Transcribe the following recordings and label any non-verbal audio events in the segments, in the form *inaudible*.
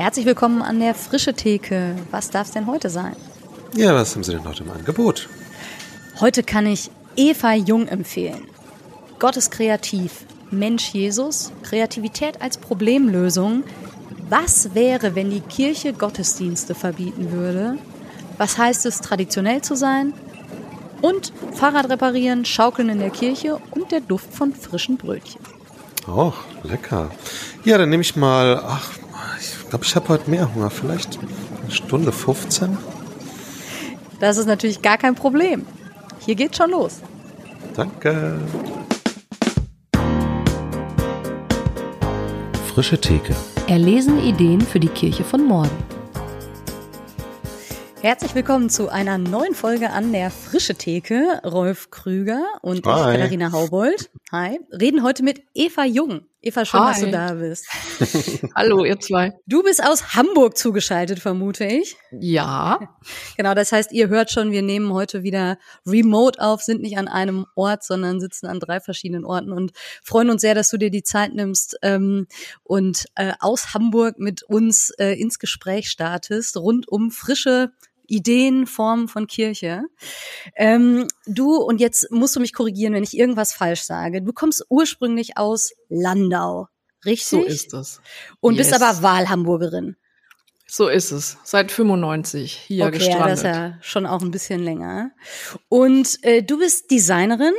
Herzlich willkommen an der Frische Theke. Was darf es denn heute sein? Ja, was haben Sie denn heute im Angebot? Heute kann ich Eva Jung empfehlen. Gott ist kreativ. Mensch Jesus, Kreativität als Problemlösung. Was wäre, wenn die Kirche Gottesdienste verbieten würde? Was heißt es, traditionell zu sein? Und Fahrrad reparieren, Schaukeln in der Kirche und der Duft von frischen Brötchen. Oh, lecker. Ja, dann nehme ich mal, ach, glaube, ich habe heute mehr Hunger. Vielleicht eine Stunde 15? Das ist natürlich gar kein Problem. Hier geht's schon los. Danke. Frische Theke. Erlesen Ideen für die Kirche von morgen. Herzlich willkommen zu einer neuen Folge an der Frische Theke. Rolf Krüger und Hi. ich, Katharina Haubold. Hi. Reden heute mit Eva Jung. Eva, schön, dass du Hi. da bist. *laughs* Hallo, ihr zwei. Du bist aus Hamburg zugeschaltet, vermute ich. Ja, *laughs* Genau, das heißt, ihr hört schon, wir nehmen heute wieder remote auf, sind nicht an einem Ort, sondern sitzen an drei verschiedenen Orten und freuen uns sehr, dass du dir die Zeit nimmst ähm, und äh, aus Hamburg mit uns äh, ins Gespräch startest, rund um frische Ideen, Formen von Kirche. Ähm, du, und jetzt musst du mich korrigieren, wenn ich irgendwas falsch sage. Du kommst ursprünglich aus Landau, richtig? so ist es. Und bist Yes. aber Wahlhamburgerin. So ist es. Seit 95 hier okay, ja, gestrandet. das ist ja schon auch ein bisschen länger. Und äh, du bist Designerin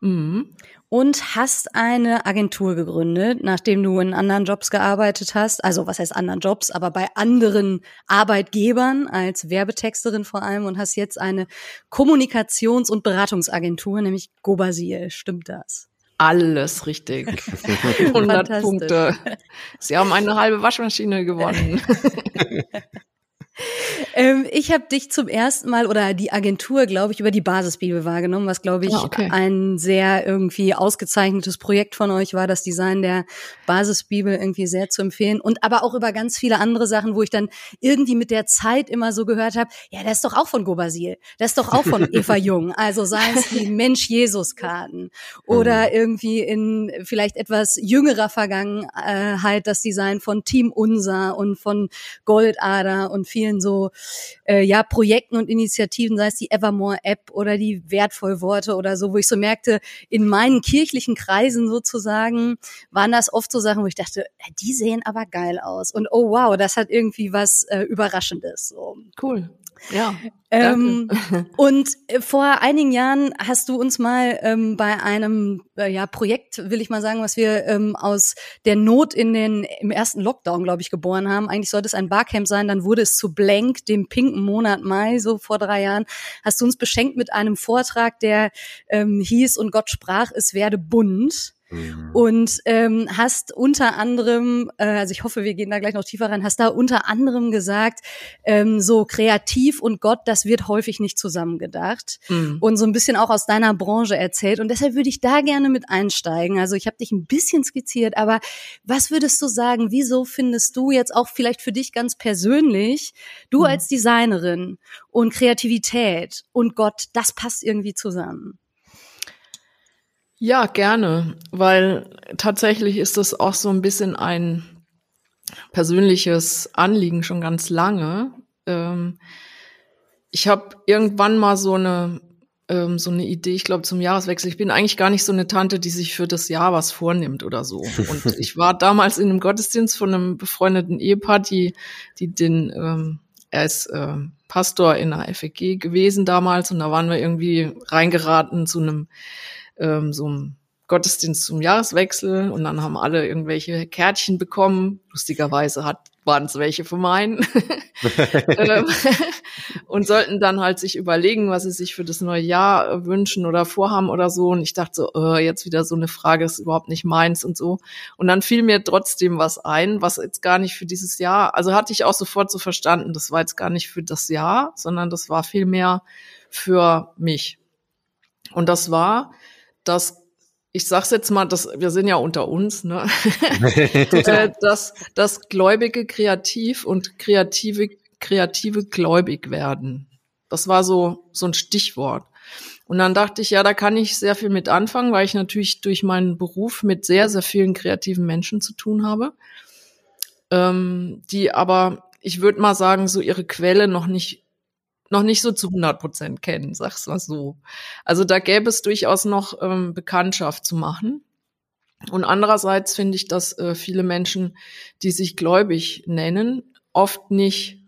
mhm. Und hast eine Agentur gegründet, nachdem du in anderen Jobs gearbeitet hast. Also was heißt anderen Jobs, aber bei anderen Arbeitgebern als Werbetexterin vor allem und hast jetzt eine Kommunikations- und Beratungsagentur, nämlich Gobasil. Stimmt das? Alles richtig. *laughs* 100 Fantastisch. Punkte. Sie haben eine halbe Waschmaschine gewonnen. *laughs* Ähm, ich habe dich zum ersten Mal oder die Agentur, glaube ich, über die Basisbibel wahrgenommen, was, glaube ich, Ah, okay. ein sehr irgendwie ausgezeichnetes Projekt von euch war, das Design der Basisbibel irgendwie sehr zu empfehlen. Und aber auch über ganz viele andere Sachen, wo ich dann irgendwie mit der Zeit immer so gehört habe, ja, das ist doch auch von Gobasil, das ist doch auch von Eva *laughs* Jung. Also seien es die Mensch-Jesus-Karten oder irgendwie in vielleicht etwas jüngerer Vergangenheit das Design von Team Unser und von Goldader und vielen so äh, ja Projekten und Initiativen, sei es die Evermore App oder die wertvoll Worte oder so, wo ich so merkte, in meinen kirchlichen Kreisen sozusagen waren das oft so Sachen, wo ich dachte, die sehen aber geil aus und oh wow, das hat irgendwie was äh, überraschendes. So. Cool. Ja. Ähm, und äh, vor einigen Jahren hast du uns mal ähm, bei einem äh, ja, Projekt, will ich mal sagen, was wir ähm, aus der Not in den im ersten Lockdown, glaube ich, geboren haben. Eigentlich sollte es ein Barcamp sein, dann wurde es zu Blank, dem pinken Monat Mai, so vor drei Jahren. Hast du uns beschenkt mit einem Vortrag, der ähm, hieß und Gott sprach, es werde bunt. Mhm. Und ähm, hast unter anderem, äh, also ich hoffe, wir gehen da gleich noch tiefer rein, hast da unter anderem gesagt, ähm, so kreativ und Gott, das wird häufig nicht zusammengedacht. Mhm. Und so ein bisschen auch aus deiner Branche erzählt. Und deshalb würde ich da gerne mit einsteigen. Also ich habe dich ein bisschen skizziert, aber was würdest du sagen, wieso findest du jetzt auch vielleicht für dich ganz persönlich, du Mhm. als Designerin und Kreativität und Gott, das passt irgendwie zusammen? Ja, gerne, weil tatsächlich ist das auch so ein bisschen ein persönliches Anliegen schon ganz lange. Ähm, ich habe irgendwann mal so eine ähm, so eine Idee, ich glaube zum Jahreswechsel. Ich bin eigentlich gar nicht so eine Tante, die sich für das Jahr was vornimmt oder so. Und *laughs* ich war damals in einem Gottesdienst von einem befreundeten Ehepaar, die die den ähm, er ist ähm, Pastor in der FEG gewesen damals und da waren wir irgendwie reingeraten zu einem ähm, so einem Gottesdienst zum Jahreswechsel und dann haben alle irgendwelche Kärtchen bekommen. Lustigerweise hat waren es welche von meinen. *laughs* *laughs* ähm, und sollten dann halt sich überlegen, was sie sich für das neue Jahr äh, wünschen oder vorhaben oder so. Und ich dachte so, äh, jetzt wieder so eine Frage, ist überhaupt nicht meins und so. Und dann fiel mir trotzdem was ein, was jetzt gar nicht für dieses Jahr, also hatte ich auch sofort so verstanden, das war jetzt gar nicht für das Jahr, sondern das war vielmehr für mich. Und das war, dass ich sag's jetzt mal, dass wir sind ja unter uns, ne? *laughs* *laughs* äh, dass, dass Gläubige kreativ und kreative kreative gläubig werden. Das war so so ein Stichwort. Und dann dachte ich, ja, da kann ich sehr viel mit anfangen, weil ich natürlich durch meinen Beruf mit sehr sehr vielen kreativen Menschen zu tun habe. ähm, die aber, ich würde mal sagen, so ihre Quelle noch nicht noch nicht so zu 100 Prozent kennen, sag's mal so. Also da gäbe es durchaus noch ähm, Bekanntschaft zu machen. Und andererseits finde ich, dass äh, viele Menschen, die sich gläubig nennen, oft nicht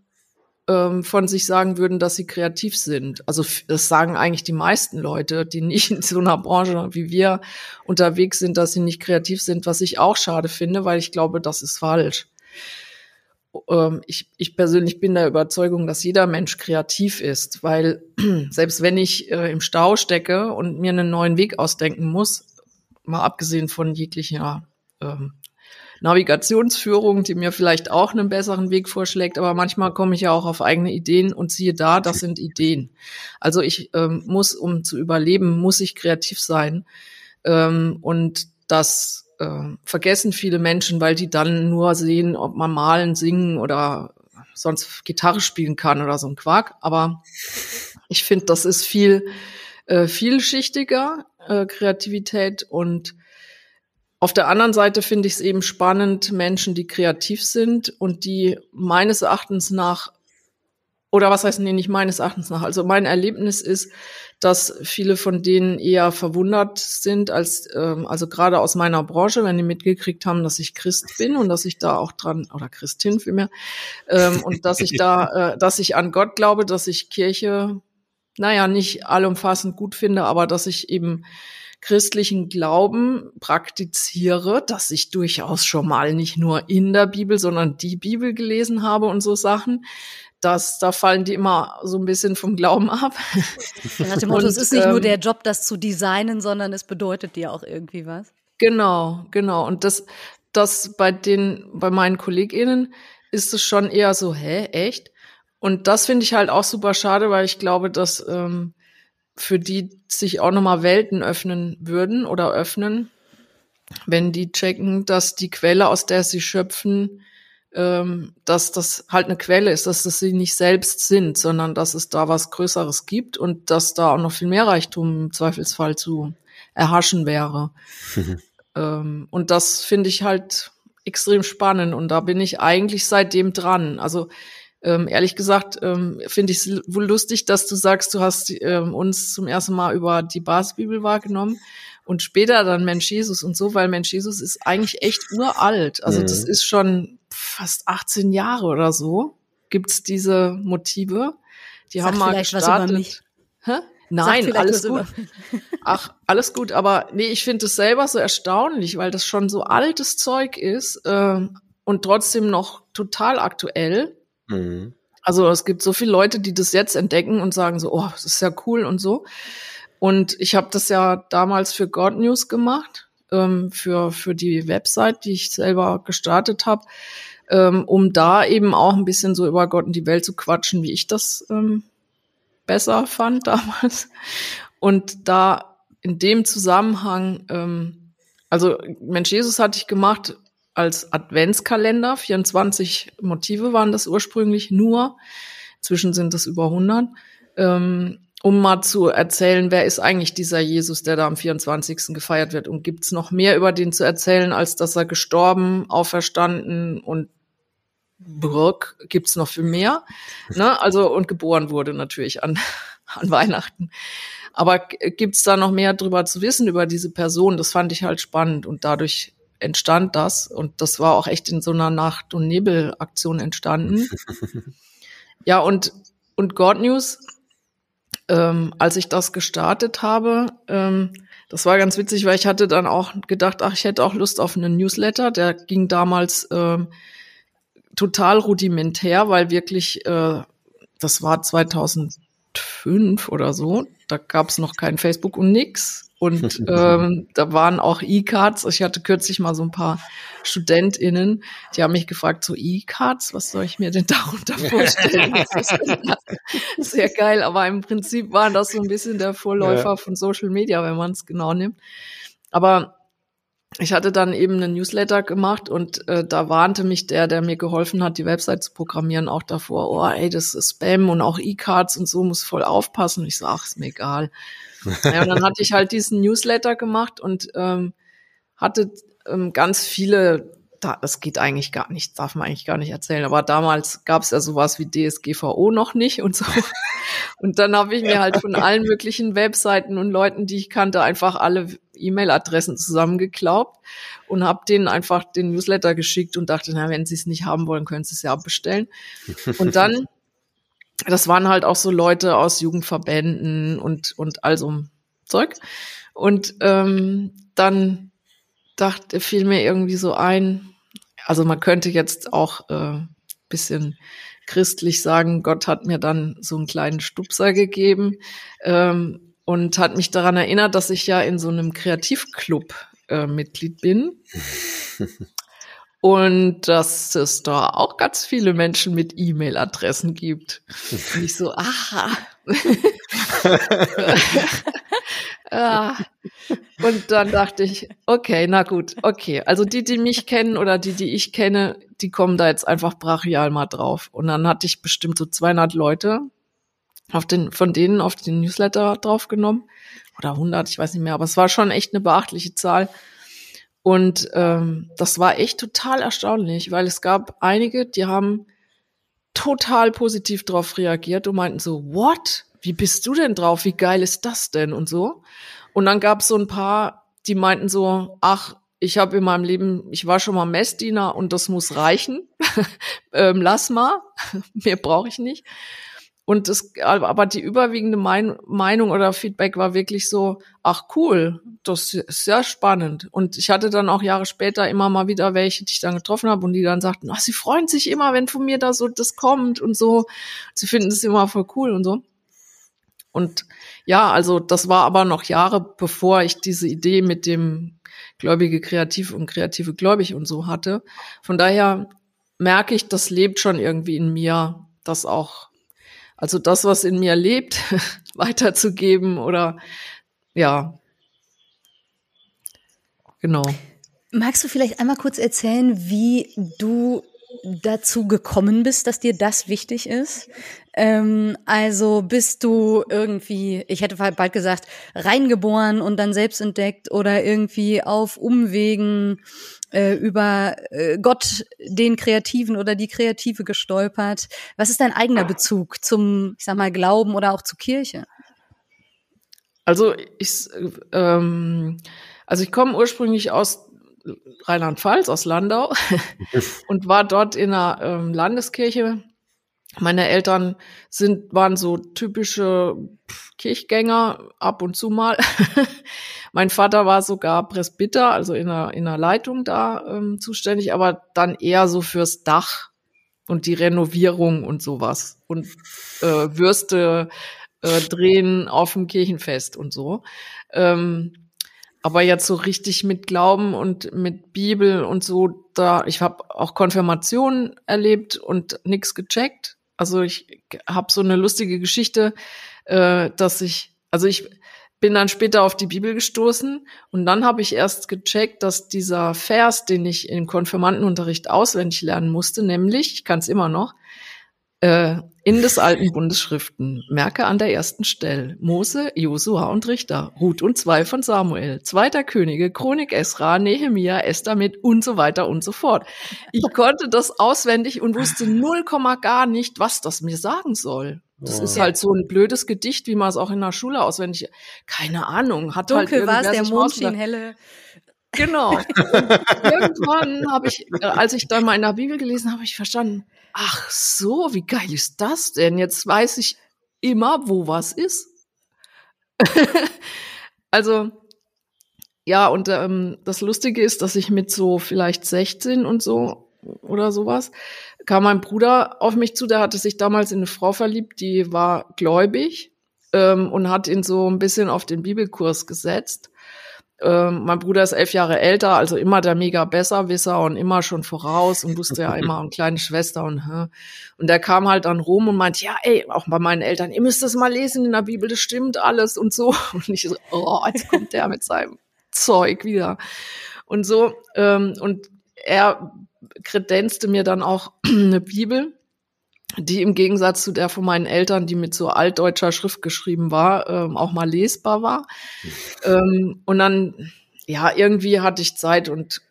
ähm, von sich sagen würden, dass sie kreativ sind. Also das sagen eigentlich die meisten Leute, die nicht in so einer Branche wie wir unterwegs sind, dass sie nicht kreativ sind, was ich auch schade finde, weil ich glaube, das ist falsch. Ähm, ich, ich persönlich bin der Überzeugung, dass jeder Mensch kreativ ist, weil *clears throat* selbst wenn ich äh, im Stau stecke und mir einen neuen Weg ausdenken muss, mal abgesehen von jeglicher ähm, Navigationsführung, die mir vielleicht auch einen besseren Weg vorschlägt, aber manchmal komme ich ja auch auf eigene Ideen und siehe da, das sind Ideen. Also ich ähm, muss, um zu überleben, muss ich kreativ sein. Ähm, und das äh, vergessen viele Menschen, weil die dann nur sehen, ob man malen, singen oder sonst Gitarre spielen kann oder so ein Quark. Aber ich finde, das ist viel äh, vielschichtiger, äh, Kreativität und auf der anderen Seite finde ich es eben spannend, Menschen, die kreativ sind und die meines Erachtens nach, oder was heißt nee, nicht meines Erachtens nach, also mein Erlebnis ist, dass viele von denen eher verwundert sind, als ähm, also gerade aus meiner Branche, wenn die mitgekriegt haben, dass ich Christ bin und dass ich da auch dran, oder Christin vielmehr, ähm, und dass ich da, *laughs* äh, dass ich an Gott glaube, dass ich Kirche, naja, nicht allumfassend gut finde, aber dass ich eben christlichen Glauben praktiziere, dass ich durchaus schon mal nicht nur in der Bibel, sondern die Bibel gelesen habe und so Sachen. Das, da fallen die immer so ein bisschen vom Glauben ab. Nach dem Motto, *laughs* es ist nicht ähm, nur der Job, das zu designen, sondern es bedeutet dir auch irgendwie was. Genau, genau. Und das, das bei den, bei meinen KollegInnen ist es schon eher so, hä, echt? Und das finde ich halt auch super schade, weil ich glaube, dass ähm, für die sich auch nochmal Welten öffnen würden oder öffnen, wenn die checken, dass die Quelle, aus der sie schöpfen, ähm, dass das halt eine Quelle ist, dass das sie nicht selbst sind, sondern dass es da was Größeres gibt und dass da auch noch viel mehr Reichtum im Zweifelsfall zu erhaschen wäre. *laughs* ähm, und das finde ich halt extrem spannend und da bin ich eigentlich seitdem dran. Also ähm, ehrlich gesagt ähm, finde ich es wohl lustig, dass du sagst, du hast ähm, uns zum ersten Mal über die Basisbibel wahrgenommen und später dann Mensch Jesus und so, weil Mensch Jesus ist eigentlich echt uralt. Also mhm. das ist schon fast 18 Jahre oder so gibt's diese Motive. Die Sag haben mal gestartet. Hä? Nein, alles gut. *laughs* Ach, alles gut, aber nee, ich finde es selber so erstaunlich, weil das schon so altes Zeug ist äh, und trotzdem noch total aktuell. Mhm. Also es gibt so viele Leute, die das jetzt entdecken und sagen so, oh, das ist ja cool und so. Und ich habe das ja damals für God News gemacht, ähm, für, für die Website, die ich selber gestartet habe, ähm, um da eben auch ein bisschen so über Gott und die Welt zu quatschen, wie ich das ähm, besser fand *laughs* damals. Und da in dem Zusammenhang, ähm, also Mensch Jesus hatte ich gemacht, als Adventskalender. 24 Motive waren das ursprünglich nur. Inzwischen sind es über 100. Ähm, um mal zu erzählen, wer ist eigentlich dieser Jesus, der da am 24. gefeiert wird? Und gibt's noch mehr über den zu erzählen, als dass er gestorben, auferstanden und Brück gibt's noch viel mehr. Ne? Also und geboren wurde natürlich an, *laughs* an Weihnachten. Aber gibt's da noch mehr drüber zu wissen über diese Person? Das fand ich halt spannend und dadurch entstand das. Und das war auch echt in so einer Nacht- und Nebelaktion entstanden. *laughs* ja, und, und God News, ähm, als ich das gestartet habe, ähm, das war ganz witzig, weil ich hatte dann auch gedacht, ach, ich hätte auch Lust auf einen Newsletter. Der ging damals ähm, total rudimentär, weil wirklich, äh, das war 2005 oder so, da gab es noch kein Facebook und nix. Und *laughs* ähm, da waren auch E-Cards. Ich hatte kürzlich mal so ein paar StudentInnen, die haben mich gefragt, so E-Cards, was soll ich mir denn *laughs* darunter vorstellen? *laughs* Sehr geil, aber im Prinzip war das so ein bisschen der Vorläufer ja. von Social Media, wenn man es genau nimmt. Aber ich hatte dann eben einen Newsletter gemacht und äh, da warnte mich der, der mir geholfen hat, die Website zu programmieren, auch davor, oh ey, das ist Spam und auch E-Cards und so, muss voll aufpassen. Ich so, ach, ist mir egal. *laughs* ja, und dann hatte ich halt diesen Newsletter gemacht und ähm, hatte ähm, ganz viele da, das geht eigentlich gar nicht, darf man eigentlich gar nicht erzählen. Aber damals gab es ja sowas wie DSGVO noch nicht und so. *laughs* Und dann habe ich mir halt von allen möglichen Webseiten und Leuten, die ich kannte, einfach alle E-Mail-Adressen zusammengeklaubt und habe denen einfach den Newsletter geschickt und dachte, na, wenn sie es nicht haben wollen, können sie es ja abbestellen. Und dann, *laughs* das waren halt auch so Leute aus Jugendverbänden und, und all so Zeug. Und ähm, dann dachte, fiel mir irgendwie so ein, also man könnte jetzt auch äh, bisschen christlich sagen, Gott hat mir dann so einen kleinen Stupser gegeben ähm, und hat mich daran erinnert, dass ich ja in so einem Kreativclub äh, Mitglied bin. *laughs* und dass es da auch ganz viele Menschen mit E-Mail-Adressen gibt. Und ich so, aha. *laughs* Ah. Und dann dachte ich, okay, na gut, okay. Also die, die mich kennen oder die, die ich kenne, die kommen da jetzt einfach brachial mal drauf. Und dann hatte ich bestimmt so 200 Leute auf den, von denen auf den Newsletter draufgenommen. Oder 100, ich weiß nicht mehr. Aber es war schon echt eine beachtliche Zahl. Und ähm, das war echt total erstaunlich, weil es gab einige, die haben total positiv drauf reagiert und meinten so, what? wie bist du denn drauf? Wie geil ist das denn? Und so. Und dann gab es so ein paar, die meinten so, ach, ich habe in meinem Leben, ich war schon mal Messdiener und das muss reichen. *laughs* ähm, lass mal, *laughs* mehr brauche ich nicht. Und das, aber die überwiegende mein, Meinung oder Feedback war wirklich so, ach cool, das ist sehr spannend. Und ich hatte dann auch Jahre später immer mal wieder welche, die ich dann getroffen habe und die dann sagten, ach, sie freuen sich immer, wenn von mir da so das kommt und so. Sie finden es immer voll cool und so. Und ja, also das war aber noch Jahre, bevor ich diese Idee mit dem Gläubige kreativ und kreative gläubig und so hatte. Von daher merke ich, das lebt schon irgendwie in mir, das auch, also das, was in mir lebt, *laughs* weiterzugeben oder ja, genau. Magst du vielleicht einmal kurz erzählen, wie du dazu gekommen bist, dass dir das wichtig ist? Ähm, also bist du irgendwie, ich hätte bald gesagt, reingeboren und dann selbst entdeckt oder irgendwie auf Umwegen äh, über äh, Gott, den Kreativen oder die Kreative gestolpert? Was ist dein eigener Bezug zum, ich sag mal, Glauben oder auch zur Kirche? Also ich, ähm, also ich komme ursprünglich aus Rheinland-Pfalz, aus Landau *laughs* und war dort in einer ähm, Landeskirche. Meine Eltern sind, waren so typische Kirchgänger ab und zu mal. *laughs* mein Vater war sogar Presbyter, also in einer, in einer Leitung da ähm, zuständig, aber dann eher so fürs Dach und die Renovierung und sowas und äh, Würste äh, drehen auf dem Kirchenfest und so. Ähm, aber jetzt so richtig mit Glauben und mit Bibel und so, da, ich habe auch Konfirmationen erlebt und nichts gecheckt. Also ich habe so eine lustige Geschichte, äh, dass ich, also ich bin dann später auf die Bibel gestoßen und dann habe ich erst gecheckt, dass dieser Vers, den ich im Konfirmandenunterricht auswendig lernen musste, nämlich, ich kann es immer noch, äh, in des alten Bundesschriften, merke an der ersten Stelle, Mose, Josua und Richter, Ruth und zwei von Samuel, zweiter Könige, Chronik Esra, Nehemia, Esther mit und so weiter und so fort. Ich *laughs* konnte das auswendig und wusste null Komma gar nicht, was das mir sagen soll. Das oh. ist halt so ein blödes Gedicht, wie man es auch in der Schule auswendig, keine Ahnung, hat Dunkel halt war der Mond schien helle. Genau. *laughs* irgendwann habe ich, äh, als ich dann mal in der Bibel gelesen habe, ich verstanden, ach so, wie geil ist das denn? Jetzt weiß ich immer, wo was ist. *laughs* also, ja, und ähm, das Lustige ist, dass ich mit so vielleicht 16 und so oder sowas, kam mein Bruder auf mich zu, der hatte sich damals in eine Frau verliebt, die war gläubig ähm, und hat ihn so ein bisschen auf den Bibelkurs gesetzt. Ähm, mein Bruder ist elf Jahre älter, also immer der mega Besserwisser und immer schon voraus und wusste ja immer *laughs* eine kleine Schwester und und der kam halt dann rum und meinte, ja, ey, auch bei meinen Eltern, ihr müsst das mal lesen in der Bibel, das stimmt alles und so. *laughs* Und ich so, oh, jetzt kommt der mit seinem Zeug wieder. Und so, ähm, und er kredenzte mir dann auch *clears throat* eine Bibel die im Gegensatz zu der von meinen Eltern, die mit so altdeutscher Schrift geschrieben war, ähm, auch mal lesbar war. ähm, und dann, ja, irgendwie hatte ich Zeit und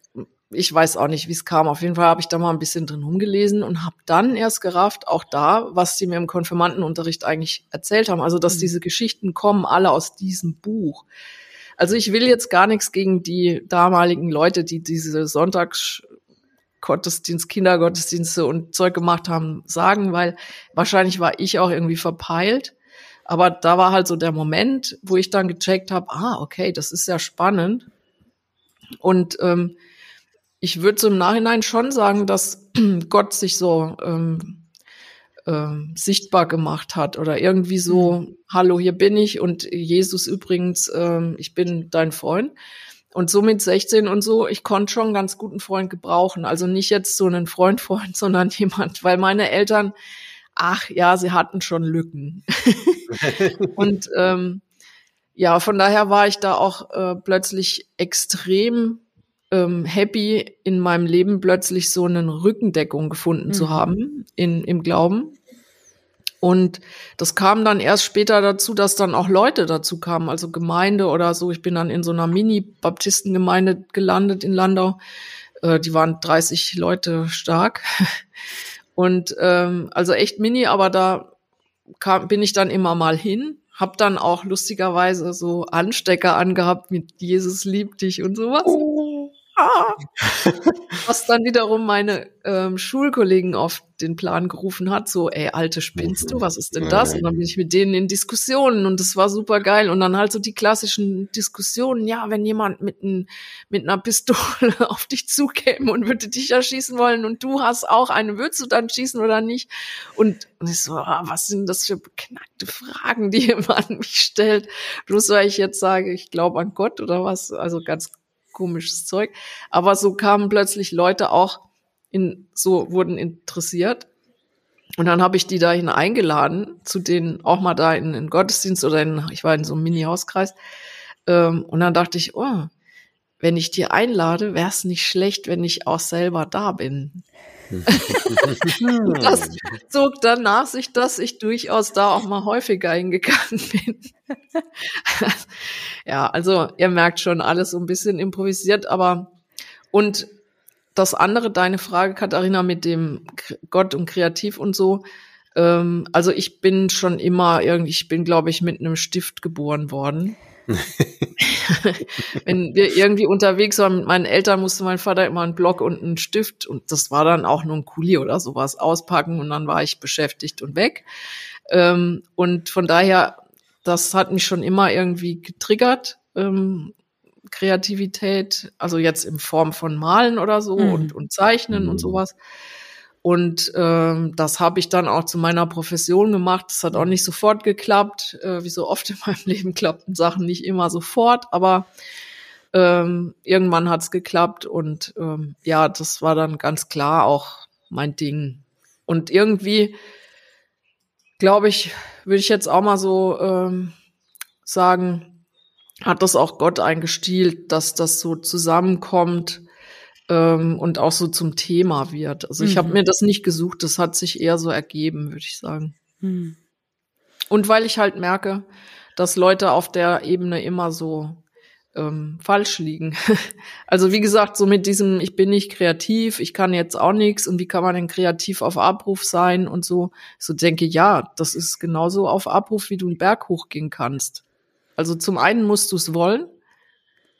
ich weiß auch nicht, wie es kam. Auf jeden Fall habe ich da mal ein bisschen drin rumgelesen und habe dann erst gerafft, auch da, was sie mir im Konfirmandenunterricht eigentlich erzählt haben. Also, dass mhm. diese Geschichten kommen alle aus diesem Buch. Also ich will jetzt gar nichts gegen die damaligen Leute, die diese Sonntags Gottesdienst, Kindergottesdienste und Zeug gemacht haben, sagen, weil wahrscheinlich war ich auch irgendwie verpeilt. Aber da war halt so der Moment, wo ich dann gecheckt habe, ah, okay, das ist ja spannend. Und ähm, ich würde so im Nachhinein schon sagen, dass *clears throat* Gott sich so ähm, ähm, sichtbar gemacht hat oder irgendwie so, mhm. hallo, hier bin ich und Jesus übrigens, ähm, ich bin dein Freund. Und so mit 16 und so, ich konnte schon ganz guten Freund gebrauchen. Also nicht jetzt so einen Freund, Freund, *laughs* sondern jemand, weil meine Eltern, ach ja, sie hatten schon Lücken. *laughs* und ähm, ja, von daher war ich da auch äh, plötzlich extrem ähm, happy, in meinem Leben plötzlich so eine Rückendeckung gefunden mhm. zu haben in, im Glauben. Und das kam dann erst später dazu, dass dann auch Leute dazu kamen, also Gemeinde oder so. Ich bin dann in so einer Mini-Baptistengemeinde gelandet in Landau. Äh, die waren 30 Leute stark. *laughs* Und ähm, also echt mini, aber da kam, bin ich dann immer mal hin hab dann auch lustigerweise so Anstecker angehabt mit Jesus liebt dich und sowas. Oh. *laughs* Was dann wiederum meine ähm, Schulkollegen auf den Plan gerufen hat, so, ey, alte spinnst du, was ist denn das? Und dann bin ich mit denen in Diskussionen und das war super geil. Und dann halt so die klassischen Diskussionen, ja, wenn jemand mit, ein, mit einer Pistole *laughs* auf dich zukäme und würde dich erschießen wollen und du hast auch eine, würdest du dann schießen oder nicht? Und, und ich so, ah, was sind das für beknackte Fragen, die *laughs* jemand an mich stellt? Bloß weil ich jetzt sage, ich glaube an Gott oder was? Also ganz komisches Zeug. Aber so kamen plötzlich Leute auch in, so wurden interessiert. Und dann habe ich die dahin eingeladen, zu denen auch mal da in den Gottesdienst oder in, ich war in so einem Mini-Hauskreis. Ähm, und dann dachte ich, oh, wenn ich die einlade, wäre es nicht schlecht, wenn ich auch selber da bin. *laughs* das zog dann nach sich, dass ich durchaus da auch mal häufiger hingegangen *laughs* bin. ja, also ihr merkt schon, alles so ein bisschen improvisiert, aber und das andere, deine Frage, Katharina, mit dem Gott und Kreativ und so, ähm, also ich bin schon immer irgendwie, ich bin, glaube ich, mit einem Stift geboren worden. *laughs* Wenn wir irgendwie unterwegs waren mit meinen Eltern, musste mein Vater immer einen Block und einen Stift und das war dann auch nur ein Kuli oder sowas auspacken und dann war ich beschäftigt und weg. Ähm, und von daher, das hat mich schon immer irgendwie getriggert. Ähm, Kreativität, also jetzt in Form von Malen oder so mhm. und, und Zeichnen mhm. und sowas. Und ähm, das habe ich dann auch zu meiner Profession gemacht. Das hat auch nicht sofort geklappt. Äh, wie so oft *laughs* in meinem Leben klappten Sachen nicht immer sofort, aber ähm, irgendwann hat es geklappt und ähm, ja, das war dann ganz klar auch mein Ding. Und irgendwie, glaube ich, würde ich jetzt auch mal so ähm, sagen, hat das auch Gott eingestielt, dass das so zusammenkommt ähm, und auch so zum Thema wird. Also ich mhm. habe mir das nicht gesucht, das hat sich eher so ergeben, würde ich sagen. Mhm. Und weil ich halt merke, dass Leute auf der Ebene immer so ähm, falsch liegen. *laughs* also wie gesagt, so mit diesem, ich bin nicht kreativ, ich kann jetzt auch nichts und wie kann man denn kreativ auf Abruf sein und so. So denke, ja, das ist genauso auf Abruf, wie du einen Berg hochgehen kannst. Also zum einen musst du es wollen.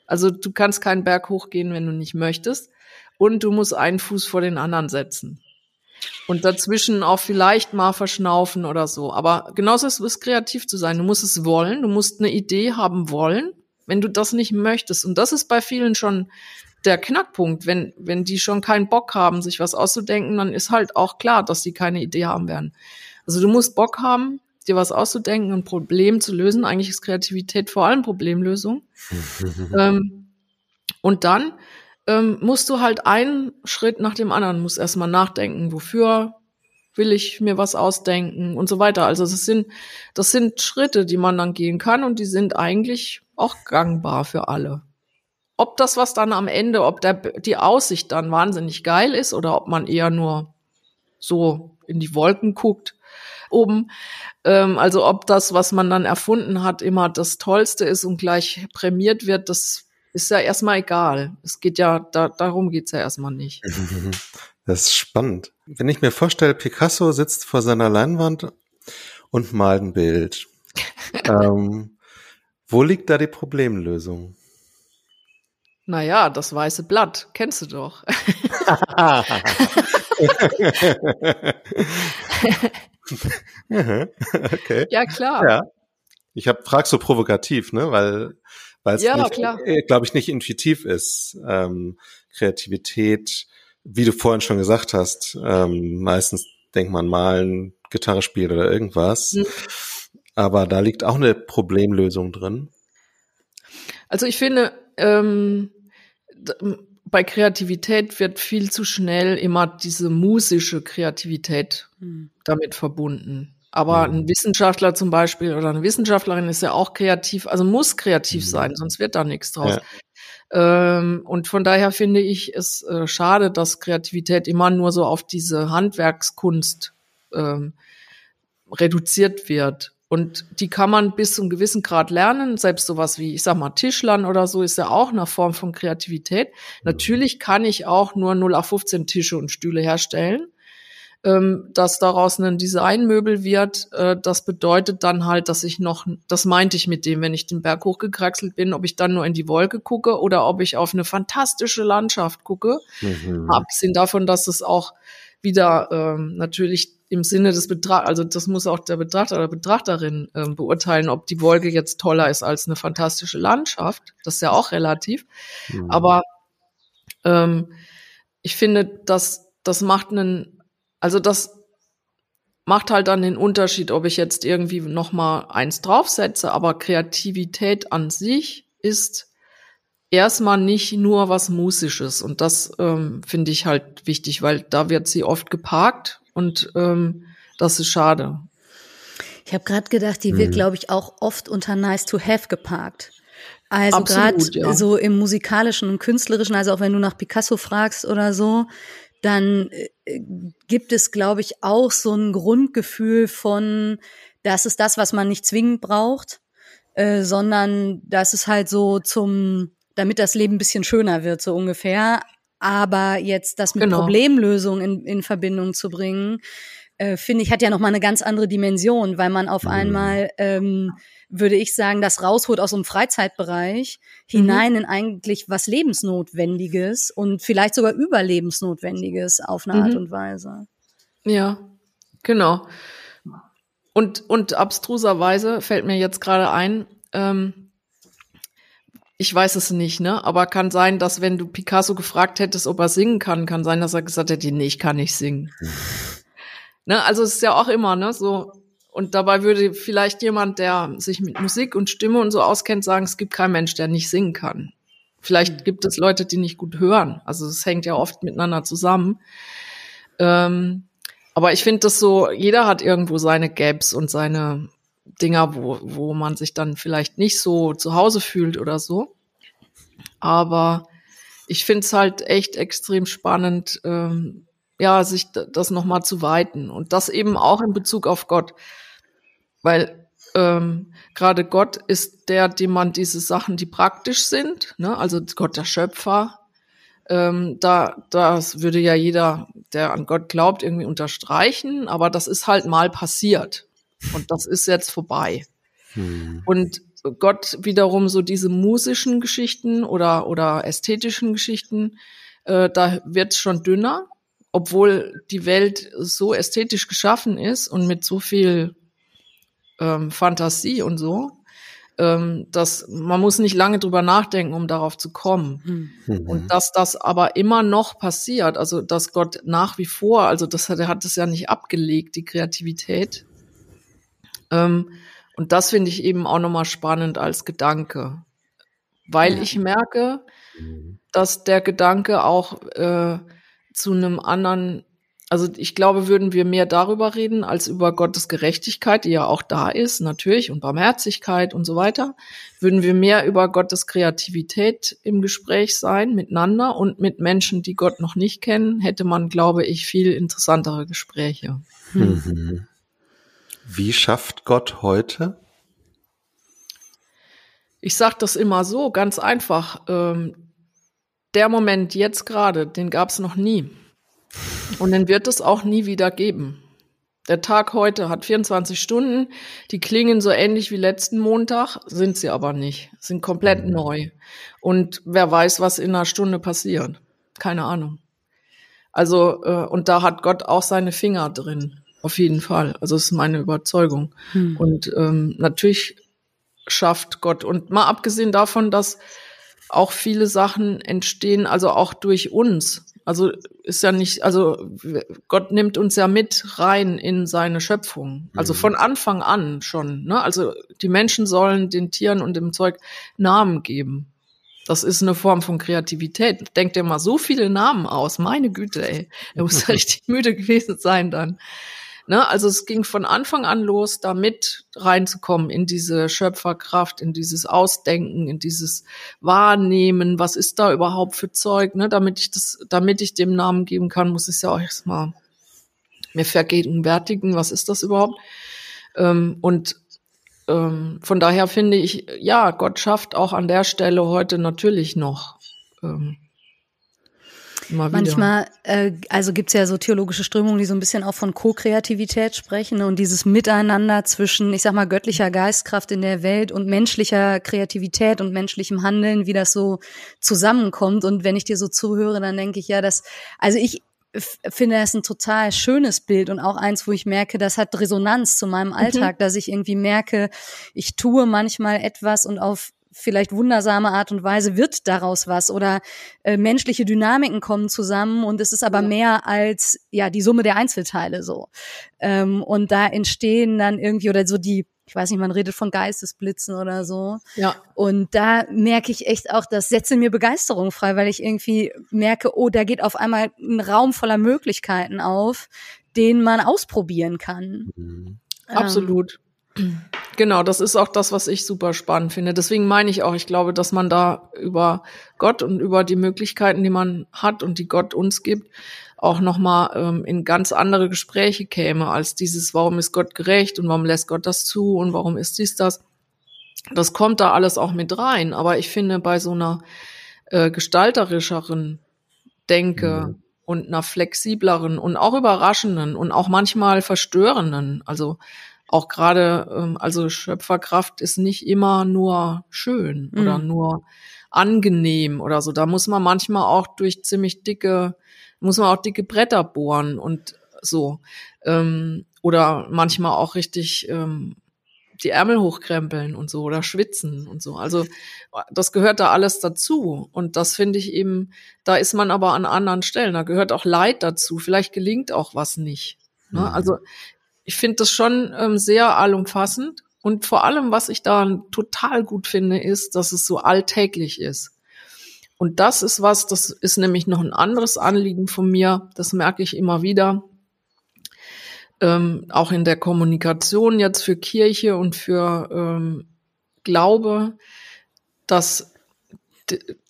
Also du kannst keinen Berg hochgehen, wenn du nicht möchtest und du musst einen Fuß vor den anderen setzen. Und dazwischen auch vielleicht mal verschnaufen oder so. Aber genauso ist es, kreativ zu sein. Du musst es wollen, du musst eine Idee haben wollen, wenn du das nicht möchtest. Und das ist bei vielen schon der Knackpunkt. Wenn, wenn die schon keinen Bock haben, sich was auszudenken, dann ist halt auch klar, dass sie keine Idee haben werden. Also du musst Bock haben, dir was auszudenken, ein Problem zu lösen. Eigentlich ist Kreativität vor allem Problemlösung. *laughs* ähm, und dann ähm, musst du halt einen Schritt nach dem anderen, musst erstmal nachdenken, wofür will ich mir was ausdenken und so weiter. Also das sind, das sind Schritte, die man dann gehen kann und die sind eigentlich auch gangbar für alle. Ob das was dann am Ende, ob der, die Aussicht dann wahnsinnig geil ist oder ob man eher nur so in die Wolken guckt oben. Ähm, also ob das, was man dann erfunden hat, immer das Tollste ist und gleich prämiert wird, das ist ja erstmal egal. Es geht ja, da, darum geht's ja erstmal nicht. *laughs* Das ist spannend. Wenn ich mir vorstelle, Picasso sitzt vor seiner Leinwand und malt ein Bild. *laughs* ähm, wo liegt da die Problemlösung? Naja, das weiße Blatt, kennst du doch. *laughs* okay. Ja, klar. Ja. Ich hab, frag so provokativ, ne, weil weil es, Ja, äh, glaube ich, nicht intuitiv ist. Ähm, Kreativität, wie du vorhin schon gesagt hast, ähm, meistens denkt man malen, Gitarre spielen oder irgendwas. Mhm. Aber da liegt auch eine Problemlösung drin. Also ich finde, ähm, bei Kreativität wird viel zu schnell immer diese musische Kreativität Hm. damit verbunden. Aber Mhm. ein Wissenschaftler zum Beispiel oder eine Wissenschaftlerin ist ja auch kreativ, also muss kreativ Mhm. sein, sonst wird da nichts draus. Ähm, und von daher finde ich es äh, schade, dass Kreativität immer nur so auf diese Handwerkskunst ähm, reduziert wird. Und die kann man bis zu einem gewissen Grad lernen. Selbst sowas wie, ich sag mal, Tischlern oder so ist ja auch eine Form von Kreativität. Natürlich kann ich auch nur 0815 Tische und Stühle herstellen. Ähm, dass daraus ein Designmöbel wird, äh, das bedeutet dann halt, dass ich noch, das meinte ich mit dem, wenn ich den Berg hochgekraxelt bin, ob ich dann nur in die Wolke gucke oder ob ich auf eine fantastische Landschaft gucke. Mhm. Abgesehen davon, dass es auch wieder ähm, natürlich im Sinne des Betrachters, also das muss auch der Betrachter oder Betrachterin ähm, beurteilen, ob die Wolke jetzt toller ist als eine fantastische Landschaft. Das ist ja auch relativ. Mhm. Aber ähm, ich finde, das, das macht einen, also das macht halt dann den Unterschied, ob ich jetzt irgendwie noch mal eins draufsetze, aber Kreativität an sich ist erstmal nicht nur was Musisches und das ähm, finde ich halt wichtig, weil da wird sie oft geparkt und ähm, das ist schade. Ich habe gerade gedacht, die wird, Mhm. glaube ich, auch oft unter Nice to Have geparkt. Also gerade ja. so im musikalischen und künstlerischen, also auch wenn du nach Picasso fragst oder so, dann äh, gibt es, glaube ich, auch so ein Grundgefühl von, das ist das, was man nicht zwingend braucht, äh, sondern das ist halt so zum, damit das Leben ein bisschen schöner wird, so ungefähr. Aber jetzt das mit Genau. Problemlösung in, in Verbindung zu bringen, äh, finde ich, hat ja noch mal eine ganz andere Dimension, weil man auf Mhm. einmal, ähm, würde ich sagen, das rausholt aus so einem Freizeitbereich hinein in eigentlich was Lebensnotwendiges und vielleicht sogar Überlebensnotwendiges auf eine Art Mhm. und Weise. Ja, genau. Und, und abstruserweise fällt mir jetzt gerade ein, ähm, ich weiß es nicht, ne? Aber kann sein, dass wenn du Picasso gefragt hättest, ob er singen kann, kann sein, dass er gesagt hätte, nee, ich kann nicht singen. *laughs* ne? Also es ist ja auch immer, ne? So. Und dabei würde vielleicht jemand, der sich mit Musik und Stimme und so auskennt, sagen, es gibt keinen Mensch, der nicht singen kann. Vielleicht gibt es Leute, die nicht gut hören. Also es hängt ja oft miteinander zusammen. Ähm, aber ich finde das so, jeder hat irgendwo seine Gaps und seine Dinger, wo, wo man sich dann vielleicht nicht so zu Hause fühlt oder so. Aber ich finde es halt echt extrem spannend, ähm, ja, sich das nochmal zu weiten. Und das eben auch in Bezug auf Gott. Weil ähm, gerade Gott ist der, dem man diese Sachen, die praktisch sind, ne? also Gott der Schöpfer, ähm, da, das würde ja jeder, der an Gott glaubt, irgendwie unterstreichen, aber das ist halt mal passiert. Und das ist jetzt vorbei. Mhm. Und Gott wiederum so diese musischen Geschichten oder, oder ästhetischen Geschichten, äh, da wird's schon dünner, obwohl die Welt so ästhetisch geschaffen ist und mit so viel ähm, Fantasie und so, ähm, dass man muss nicht lange drüber nachdenken, um darauf zu kommen. Hm. Mhm. Und dass das aber immer noch passiert, also dass Gott nach wie vor, also das hat, er hat es ja nicht abgelegt, die Kreativität. Ähm, und das finde ich eben auch nochmal spannend als Gedanke. Weil Ja. ich merke, Mhm. dass der Gedanke auch äh, zu einem anderen, also ich glaube, würden wir mehr darüber reden als über Gottes Gerechtigkeit, die ja auch da ist, natürlich, und Barmherzigkeit und so weiter, würden wir mehr über Gottes Kreativität im Gespräch sein miteinander und mit Menschen, die Gott noch nicht kennen, hätte man, glaube ich, viel interessantere Gespräche. Mhm. Wie schafft Gott heute? ich sage das immer so, ganz einfach. Ähm, der Moment jetzt gerade, den gab es noch nie. Und den wird es auch nie wieder geben. Der Tag heute hat 24 Stunden, die klingen so ähnlich wie letzten Montag, sind sie aber nicht, sind komplett mhm. neu. Und wer weiß, was in einer Stunde passiert. Keine Ahnung. Also, äh, und da hat Gott auch seine Finger drin. Auf jeden Fall. Also, das ist meine Überzeugung. Hm. Und ähm, natürlich schafft Gott. Und mal abgesehen davon, dass auch viele Sachen entstehen, also auch durch uns. Also ist ja nicht, also Gott nimmt uns ja mit rein in seine Schöpfung. Also mhm. von Anfang an schon. Ne? Also die Menschen sollen den Tieren und dem Zeug Namen geben. Das ist eine Form von Kreativität. Denkt dir mal so viele Namen aus. Meine Güte, ey. *laughs* Er muss richtig müde gewesen sein dann. Ne, also es ging von Anfang an los, damit reinzukommen in diese Schöpferkraft, in dieses Ausdenken, in dieses Wahrnehmen, was ist da überhaupt für Zeug, ne, damit ich das, damit ich dem Namen geben kann, muss ich es ja auch erstmal mir vergegenwärtigen, was ist das überhaupt? Ähm, und ähm, von daher finde ich, ja, Gott schafft auch an der Stelle heute natürlich noch. Ähm, Manchmal, äh, also gibt's ja so theologische Strömungen, die so ein bisschen auch von Co-Kreativität sprechen ne? und dieses Miteinander zwischen, ich sag mal, göttlicher Geistkraft in der Welt und menschlicher Kreativität und menschlichem Handeln, wie das so zusammenkommt. Und wenn ich dir so zuhöre, dann denke ich ja, dass, also ich finde das ein total schönes Bild und auch eins, wo ich merke, das hat Resonanz zu meinem mhm. Alltag, mhm. dass ich irgendwie merke, ich tue manchmal etwas und auf vielleicht wundersame Art und Weise wird daraus was oder äh, menschliche Dynamiken kommen zusammen und es ist aber ja. mehr als ja die Summe der Einzelteile so ähm, und da entstehen dann irgendwie oder so die ich weiß nicht, man redet von Geistesblitzen oder so. Ja. Und da merke ich echt auch, das setze mir Begeisterung frei, weil ich irgendwie merke, oh, da geht auf einmal ein Raum voller Möglichkeiten auf, den man ausprobieren kann. Mhm. Absolut. Genau, das ist auch das, was ich super spannend finde. Deswegen meine ich auch, ich glaube, dass man da über Gott und über die Möglichkeiten, die man hat und die Gott uns gibt, auch nochmal ähm, in ganz andere Gespräche käme, als dieses, warum ist Gott gerecht und warum lässt Gott das zu und warum ist dies das. Das kommt da alles auch mit rein. Aber ich finde, bei so einer äh, gestalterischeren Denke mhm. und einer flexibleren und auch überraschenden und auch manchmal verstörenden, also auch gerade, ähm, also Schöpferkraft ist nicht immer nur schön mhm. oder nur angenehm oder so. Da muss man manchmal auch durch ziemlich dicke, muss man auch dicke Bretter bohren und so. Ähm, oder manchmal auch richtig ähm, die Ärmel hochkrempeln und so oder schwitzen und so. Also das gehört da alles dazu. Und das finde ich eben, da ist man aber an anderen Stellen. Da gehört auch Leid dazu. Vielleicht gelingt auch was nicht. Ne? Mhm. Also ich finde das schon ähm, sehr allumfassend. Und vor allem, was ich da total gut finde, ist, dass es so alltäglich ist. Und das ist was, das ist nämlich noch ein anderes Anliegen von mir. Das merke ich immer wieder. Ähm, auch in der Kommunikation jetzt für Kirche und für ähm, Glaube, dass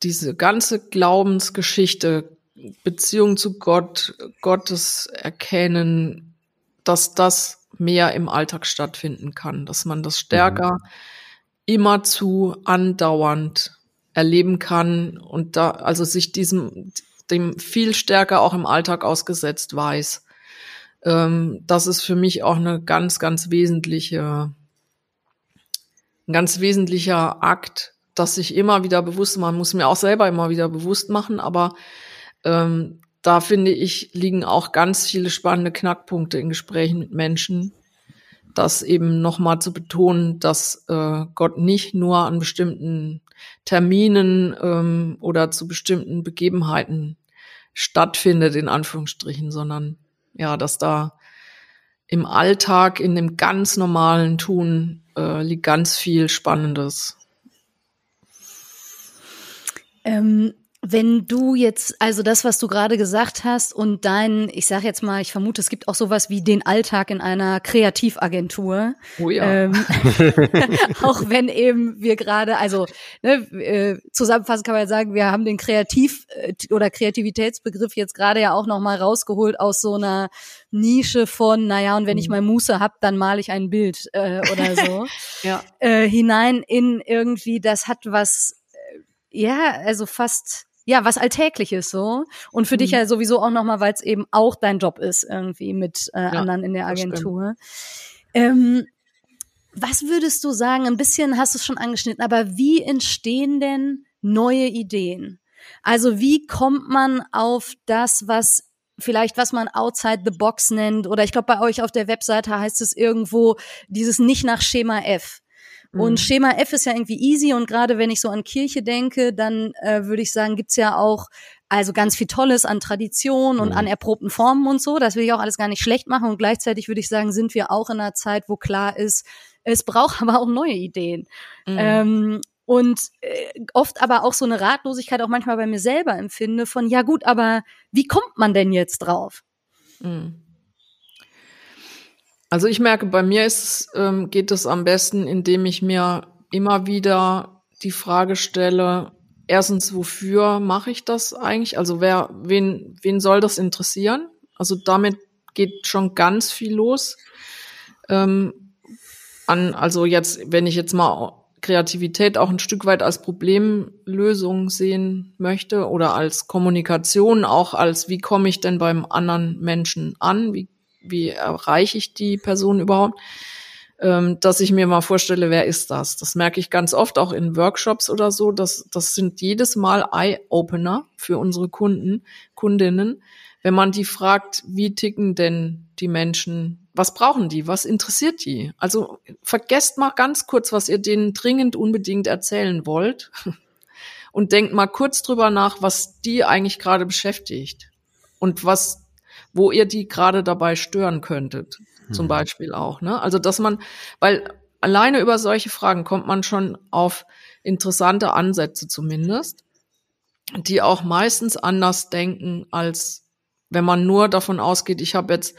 diese ganze Glaubensgeschichte, Beziehung zu Gott, Gottes Erkennen, dass das mehr im Alltag stattfinden kann, dass man das stärker mhm. immerzu andauernd erleben kann und da also sich diesem dem viel stärker auch im Alltag ausgesetzt weiß. Ähm, das ist für mich auch eine ganz ganz wesentliche ein ganz wesentlicher Akt, dass sich immer wieder bewusst man muss mir auch selber immer wieder bewusst machen, aber ähm, da finde ich, liegen auch ganz viele spannende Knackpunkte in Gesprächen mit Menschen, das eben nochmal zu betonen, dass äh, Gott nicht nur an bestimmten Terminen ähm, oder zu bestimmten Begebenheiten stattfindet, in Anführungsstrichen, sondern ja, dass da im Alltag, in dem ganz normalen Tun äh, liegt ganz viel Spannendes. Ähm, Wenn du jetzt, also das, was du gerade gesagt hast und dein, ich sage jetzt mal, ich vermute, es gibt auch sowas wie den Alltag in einer Kreativagentur. Oh ja. Ähm, *laughs* *laughs* auch wenn eben wir gerade, also ne, äh, zusammenfassend kann man sagen, wir haben den Kreativ- äh, oder Kreativitätsbegriff jetzt gerade ja auch nochmal rausgeholt aus so einer Nische von, naja, und wenn ich mhm. mal Muße hab, dann male ich ein Bild äh, oder so. *laughs* ja. Äh, hinein in irgendwie, das hat was, äh, ja, also fast ja, was Alltägliches so. Und für mhm. dich ja sowieso auch nochmal, weil es eben auch dein Job ist, irgendwie mit äh, ja, anderen in der Agentur. Ähm, was würdest du sagen, ein bisschen hast du es schon angeschnitten, aber wie entstehen denn neue Ideen? Also wie kommt man auf das, was vielleicht was man outside the box nennt oder ich glaube bei euch auf der Webseite heißt es irgendwo dieses nicht nach Schema F. Und mhm. Schema F ist ja irgendwie easy und gerade wenn ich so an Kirche denke, dann äh, würde ich sagen, gibt's ja auch also ganz viel Tolles an Tradition und mhm. an erprobten Formen und so. Das will ich auch alles gar nicht schlecht machen. Und gleichzeitig würde ich sagen, sind wir auch in einer Zeit, wo klar ist, es braucht *laughs* aber auch neue Ideen. Mhm. Ähm, und äh, oft aber auch so eine Ratlosigkeit auch manchmal bei mir selber empfinde von, ja gut, aber wie kommt man denn jetzt drauf? Mhm. Also ich merke, bei mir ist, ähm, geht es am besten, indem ich mir immer wieder die Frage stelle, erstens, wofür mache ich das eigentlich? Also wer, wen, wen soll das interessieren? Also damit geht schon ganz viel los. Ähm, an, also jetzt, wenn ich jetzt mal Kreativität auch ein Stück weit als Problemlösung sehen möchte oder als Kommunikation, auch als, wie komme ich denn beim anderen Menschen an? Wie wie erreiche ich die Person überhaupt, ähm, dass ich mir mal vorstelle, wer ist das? Das merke ich ganz oft auch in Workshops oder so. Das, das sind jedes Mal Eye-Opener für unsere Kunden, Kundinnen, wenn man die fragt, wie ticken denn die Menschen? Was brauchen die? Was interessiert die? Also vergesst mal ganz kurz, was ihr denen dringend unbedingt erzählen wollt *laughs* und denkt mal kurz drüber nach, was die eigentlich gerade beschäftigt und was wo ihr die gerade dabei stören könntet, zum mhm. Beispiel auch. Ne? Also dass man, weil alleine über solche Fragen kommt man schon auf interessante Ansätze zumindest, die auch meistens anders denken, als wenn man nur davon ausgeht, ich habe jetzt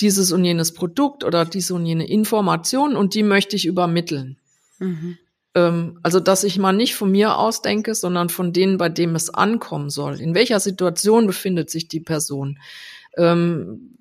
dieses und jenes Produkt oder diese und jene Information und die möchte ich übermitteln. Mhm. Ähm, also, dass ich mal nicht von mir aus denke, sondern von denen, bei dem es ankommen soll. In welcher Situation befindet sich die Person? Ähm,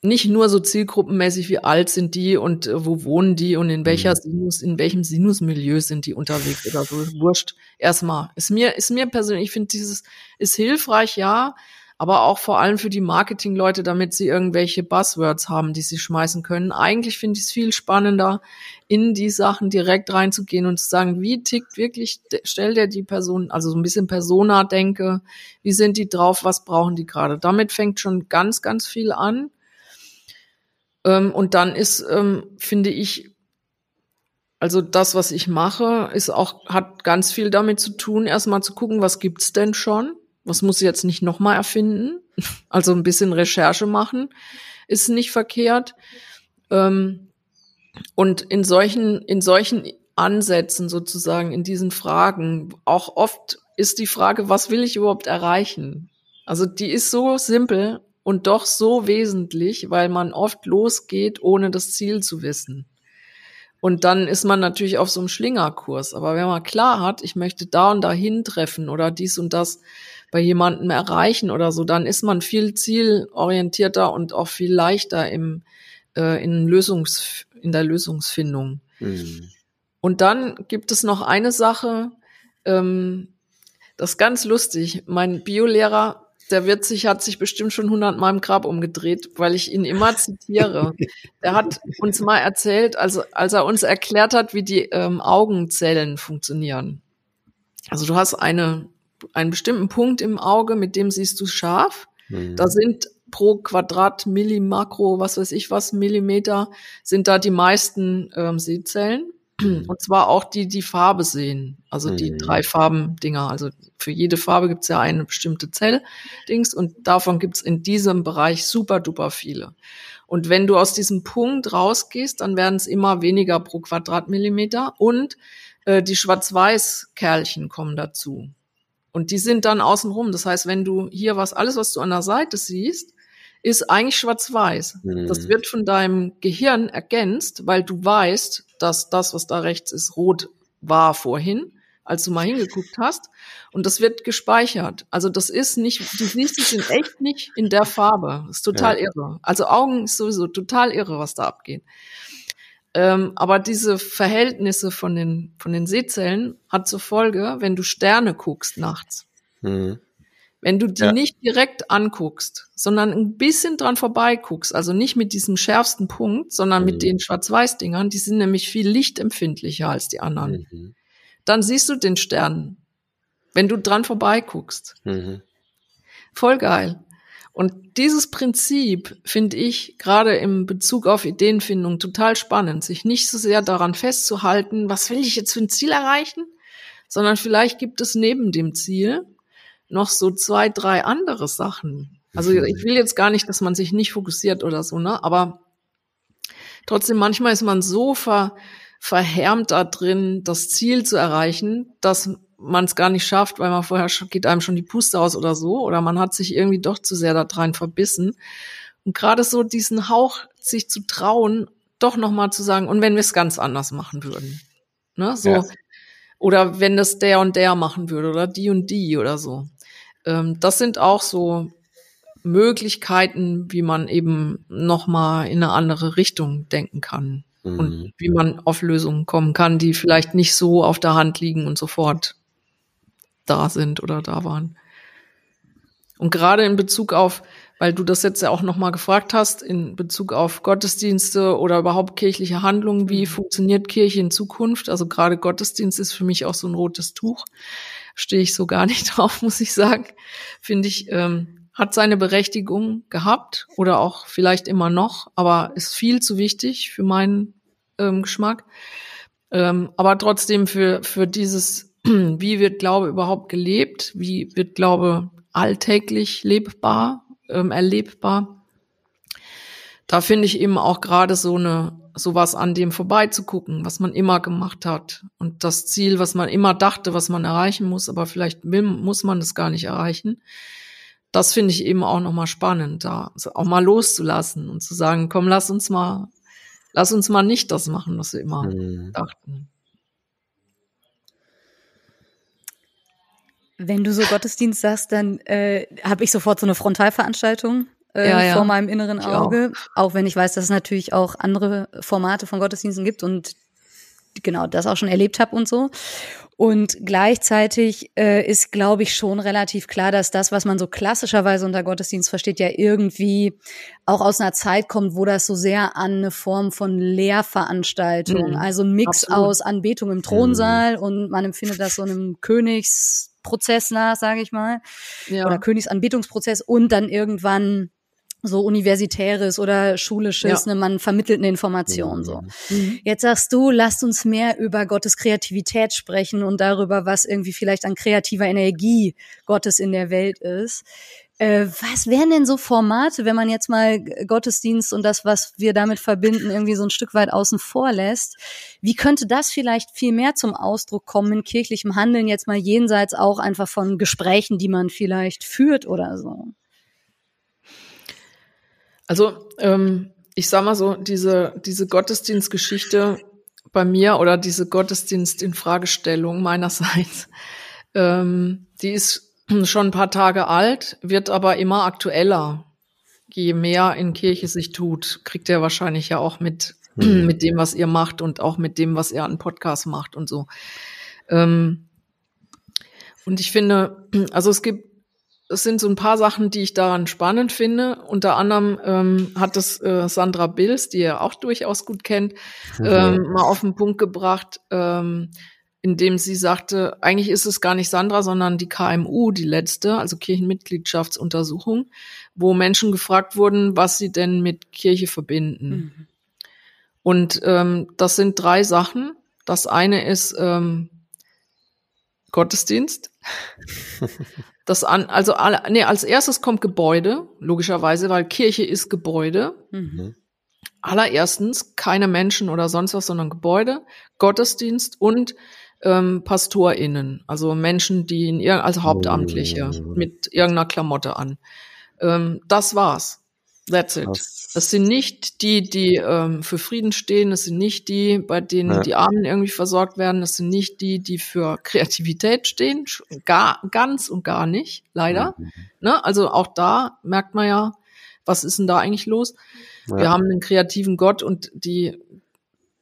nicht nur so zielgruppenmäßig, wie alt sind die und äh, wo wohnen die und in welcher mhm. Sinus, in welchem Sinusmilieu sind die unterwegs oder so. Wurscht. Erstmal. Ist mir, ist mir persönlich, ich finde dieses, ist hilfreich, ja, aber auch vor allem für die Marketingleute, damit sie irgendwelche Buzzwords haben, die sie schmeißen können. Eigentlich finde ich es viel spannender, in die Sachen direkt reinzugehen und zu sagen, wie tickt wirklich, stell dir die Person, also so ein bisschen Persona-Denke, wie sind die drauf, was brauchen die gerade. Damit fängt schon ganz, ganz viel an. Ähm, und dann ist, ähm, finde ich, also das, was ich mache, ist auch, hat ganz viel damit zu tun, erstmal zu gucken, was gibt's denn schon? Was muss ich jetzt nicht nochmal erfinden? *laughs* Also ein bisschen Recherche machen ist nicht verkehrt. Ähm, und in solchen, in solchen Ansätzen sozusagen, in diesen Fragen, auch oft ist die Frage, was will ich überhaupt erreichen? Also die ist so simpel und doch so wesentlich, weil man oft losgeht, ohne das Ziel zu wissen. Und dann ist man natürlich auf so einem Schlingerkurs. Aber wenn man klar hat, ich möchte da und dahin treffen oder dies und das bei jemandem erreichen oder so, dann ist man viel zielorientierter und auch viel leichter im, äh, in, Lösungs, in der Lösungsfindung. Mhm. Und dann gibt es noch eine Sache, ähm, das ist ganz lustig. Mein Biolehrer, der wird sich, hat sich bestimmt schon hundertmal im Grab umgedreht, weil ich ihn immer *laughs* zitiere. Der hat uns mal erzählt, also als er uns erklärt hat, wie die ähm, Augenzellen funktionieren. Also du hast eine einen bestimmten Punkt im Auge, mit dem siehst du scharf. Mhm. Da sind pro Quadrat Millimakro, was weiß ich was, Millimeter, sind da die meisten ähm, Sehzellen. Mhm. Und zwar auch die, die Farbe sehen. Also die mhm. drei Farben-Dinger. Also für jede Farbe gibt's ja eine bestimmte Zell-Dings und davon gibt's in diesem Bereich super duper viele. Und wenn du aus diesem Punkt rausgehst, dann werden es immer weniger pro Quadratmillimeter und äh, die Schwarz-Weiß-Kerlchen kommen dazu. Und die sind dann außenrum. Das heißt, wenn du hier was, alles, was du an der Seite siehst, ist eigentlich schwarz-weiß. Mhm. Das wird von deinem Gehirn ergänzt, weil du weißt, dass das, was da rechts ist, rot war vorhin, als du mal hingeguckt hast. Und das wird gespeichert. Also das ist nicht, du siehst es in echt nicht in der Farbe. Das ist total Ja. irre. Also Augen ist sowieso total irre, was da abgeht. Ähm, aber diese Verhältnisse von den, von den Sehzellen hat zur Folge, wenn du Sterne guckst nachts, Mhm. Wenn du die Ja. nicht direkt anguckst, sondern ein bisschen dran vorbeiguckst, also nicht mit diesem schärfsten Punkt, sondern Mhm. mit den Schwarz-Weiß-Dingern, die sind nämlich viel lichtempfindlicher als die anderen. Mhm. Dann siehst du den Stern, wenn du dran vorbeiguckst. Mhm. Voll geil. Und dieses Prinzip finde ich gerade im Bezug auf Ideenfindung total spannend, sich nicht so sehr daran festzuhalten, was will ich jetzt für ein Ziel erreichen, sondern vielleicht gibt es neben dem Ziel noch so zwei, drei andere Sachen. Also ich will jetzt gar nicht, dass man sich nicht fokussiert oder so, ne? Aber trotzdem manchmal ist man so ver, verhärmt da drin, das Ziel zu erreichen, dass man es gar nicht schafft, weil man vorher schon, geht einem schon die Puste aus oder so, oder man hat sich irgendwie doch zu sehr da rein verbissen. Und gerade so diesen Hauch, sich zu trauen, doch nochmal zu sagen, und wenn wir es ganz anders machen würden. Ne? So, Ja. oder wenn das der und der machen würde, oder die und die oder so. Ähm, das sind auch so Möglichkeiten, wie man eben nochmal in eine andere Richtung denken kann Mhm. und wie man auf Lösungen kommen kann, die vielleicht nicht so auf der Hand liegen und sofort da sind oder da waren. Und gerade in Bezug auf, weil du das jetzt ja auch nochmal gefragt hast, in Bezug auf Gottesdienste oder überhaupt kirchliche Handlungen, wie funktioniert Kirche in Zukunft? Also gerade Gottesdienst ist für mich auch so ein rotes Tuch. Stehe ich so gar nicht *laughs* drauf, muss ich sagen. Finde ich, ähm, hat seine Berechtigung gehabt oder auch vielleicht immer noch, aber ist viel zu wichtig für meinen ähm, Geschmack. Ähm, aber trotzdem für, für dieses, *clears throat* wie wird Glaube überhaupt gelebt? Wie wird Glaube alltäglich lebbar, ähm, erlebbar? Da finde ich eben auch gerade so eine, sowas an dem vorbeizugucken, was man immer gemacht hat. Und das Ziel, was man immer dachte, was man erreichen muss, aber vielleicht will, muss man das gar nicht erreichen. Das finde ich eben auch nochmal spannend, da auch mal loszulassen und zu sagen, komm, lass uns mal, lass uns mal nicht das machen, was wir immer Mhm. dachten. Wenn du so Gottesdienst sagst, dann äh, habe ich sofort so eine Frontalveranstaltung äh, Ja, ja. vor meinem inneren Ich auch. Auge. Auch. wenn ich weiß, dass es natürlich auch andere Formate von Gottesdiensten gibt und genau das auch schon erlebt habe und so. Und gleichzeitig äh, ist, glaube ich, schon relativ klar, dass das, was man so klassischerweise unter Gottesdienst versteht, ja irgendwie auch aus einer Zeit kommt, wo das so sehr an eine Form von Lehrveranstaltung, Mhm. also ein Mix Absolut. aus Anbetung im Thronsaal und man empfindet das so einem Königsprozess nach, sage ich mal, Ja. oder Königsanbetungsprozess und dann irgendwann so universitäres oder schulisches, Ja. ne, man vermittelt eine Information so. Mhm. Jetzt sagst du, lasst uns mehr über Gottes Kreativität sprechen und darüber, was irgendwie vielleicht an kreativer Energie Gottes in der Welt ist. Äh, was wären denn so Formate, wenn man jetzt mal Gottesdienst und das, was wir damit verbinden, irgendwie so ein Stück weit außen vor lässt? Wie könnte das vielleicht viel mehr zum Ausdruck kommen in kirchlichem Handeln, jetzt mal jenseits auch einfach von Gesprächen, die man vielleicht führt oder so? Also, ähm, ich sag mal so, diese, diese Gottesdienstgeschichte bei mir oder diese Gottesdienst in Fragestellung meinerseits, ähm, die ist schon ein paar Tage alt, wird aber immer aktueller. Je mehr in Kirche sich tut, kriegt ihr wahrscheinlich ja auch mit, Mhm. mit dem, was ihr macht und auch mit dem, was ihr an Podcast macht und so. Ähm, und ich finde, also es gibt es sind so ein paar Sachen, die ich daran spannend finde. Unter anderem ähm, hat es äh, Sandra Bills, die ihr auch durchaus gut kennt, ähm, mal auf den Punkt gebracht, ähm, indem sie sagte, eigentlich ist es gar nicht Sandra, sondern die KMU, die letzte, also Kirchenmitgliedschaftsuntersuchung, wo Menschen gefragt wurden, was sie denn mit Kirche verbinden. Und ähm, das sind drei Sachen. Das eine ist ähm, Gottesdienst. *laughs* Das an, also alle, nee, als erstes kommt Gebäude, logischerweise, weil Kirche ist Gebäude. Mhm. Allererstens keine Menschen oder sonst was, sondern Gebäude, Gottesdienst und ähm, PastorInnen, also Menschen, die in ir also Hauptamtliche Oh. mit irgendeiner Klamotte an. Ähm, das war's. That's it. Krass. Das sind nicht die, die ähm, für Frieden stehen. Das sind nicht die, bei denen Ja. die Armen irgendwie versorgt werden. Das sind nicht die, die für Kreativität stehen. Gar, ganz und gar nicht, leider. Mhm. Ne? Also auch da merkt man ja, was ist denn da eigentlich los? Ja. Wir haben einen kreativen Gott und die,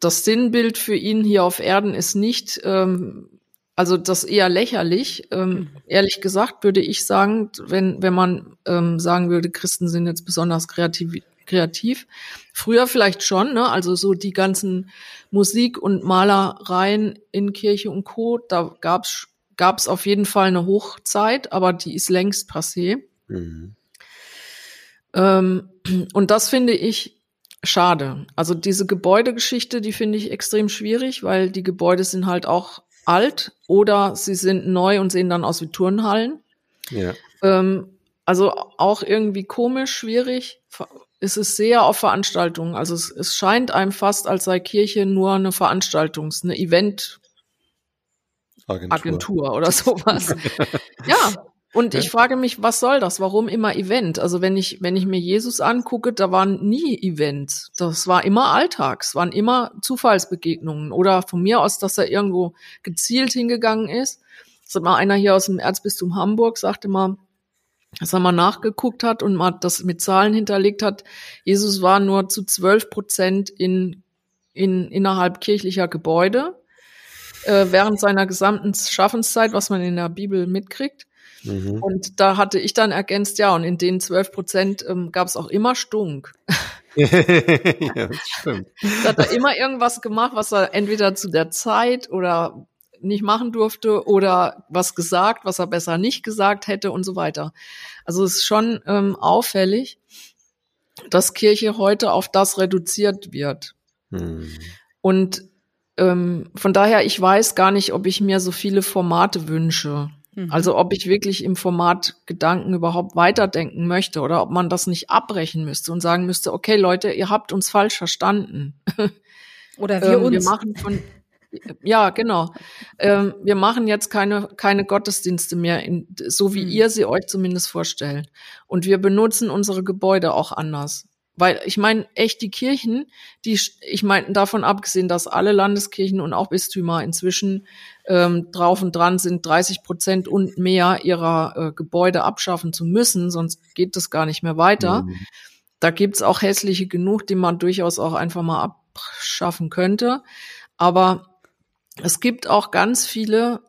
das Sinnbild für ihn hier auf Erden ist nicht, ähm, also das eher lächerlich. Ähm, ehrlich gesagt würde ich sagen, wenn, wenn man ähm, sagen würde, Christen sind jetzt besonders kreativ, kreativ. Früher vielleicht schon, ne? also so die ganzen Musik- und Malereien in Kirche und Co., da gab's gab's auf jeden Fall eine Hochzeit, aber die ist längst passé. Mhm. Ähm, und das finde ich schade. Also diese Gebäudegeschichte, die finde ich extrem schwierig, weil die Gebäude sind halt auch alt oder sie sind neu und sehen dann aus wie Turnhallen. Ja. Ähm, also auch irgendwie komisch, schwierig. Es ist sehr auf Veranstaltungen. Also es, es scheint einem fast, als sei Kirche nur eine Veranstaltungs-, eine Eventagentur Agentur. oder *laughs* sowas. ja. Und ich frage mich, was soll das? Warum immer Event? Also wenn ich, wenn ich mir Jesus angucke, da waren nie Events. Das war immer Alltag. Es waren immer Zufallsbegegnungen. Oder von mir aus, dass er irgendwo gezielt hingegangen ist. Das hat mal einer hier aus dem Erzbistum Hamburg, sagte mal, dass er mal nachgeguckt hat und mal das mit Zahlen hinterlegt hat. Jesus war nur zu zwölf Prozent in, in, innerhalb kirchlicher Gebäude äh, während seiner gesamten Schaffenszeit, was man in der Bibel mitkriegt. Mhm. Und da hatte ich dann ergänzt, ja, und in den zwölf Prozent ähm, gab es auch immer Stunk. *laughs* ja, das stimmt. *laughs* Da hat er immer irgendwas gemacht, was er entweder zu der Zeit oder nicht machen durfte oder was gesagt, was er besser nicht gesagt hätte und so weiter. Also es ist schon ähm, auffällig, dass Kirche heute auf das reduziert wird. Mhm. Und ähm, von daher, ich weiß gar nicht, ob ich mir so viele Formate wünsche. Mhm. Also ob ich wirklich im Format Gedanken überhaupt weiterdenken möchte oder ob man das nicht abbrechen müsste und sagen müsste, okay Leute, ihr habt uns falsch verstanden. *laughs* Oder wir Ähm, uns. wir machen von ja, genau. Ähm, wir machen jetzt keine, keine Gottesdienste mehr, in, so wie Mhm. ihr sie euch zumindest vorstellt. Und wir benutzen unsere Gebäude auch anders. Weil ich meine, echt die Kirchen, die, ich meine, davon abgesehen, dass alle Landeskirchen und auch Bistümer inzwischen ähm, drauf und dran sind, 30 Prozent und mehr ihrer äh, Gebäude abschaffen zu müssen, sonst geht das gar nicht mehr weiter. Mhm. Da gibt's auch hässliche genug, die man durchaus auch einfach mal abschaffen könnte. Aber es gibt auch ganz viele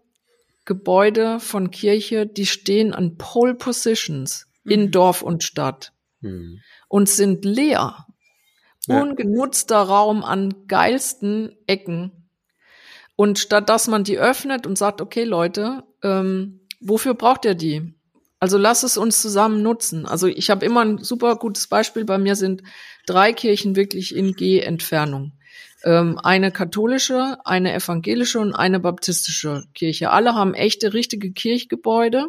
Gebäude von Kirche, die stehen an Pole Positions in Mhm. Dorf und Stadt Mhm. und sind leer. Ja. Ungenutzter Raum an geilsten Ecken. Und statt dass man die öffnet und sagt, okay Leute, ähm, wofür braucht ihr die? Also lass es uns zusammen nutzen. Also ich habe immer ein super gutes Beispiel. Bei mir sind drei Kirchen wirklich in G-Entfernung. Ähm, eine katholische, eine evangelische und eine baptistische Kirche. Alle haben echte, richtige Kirchgebäude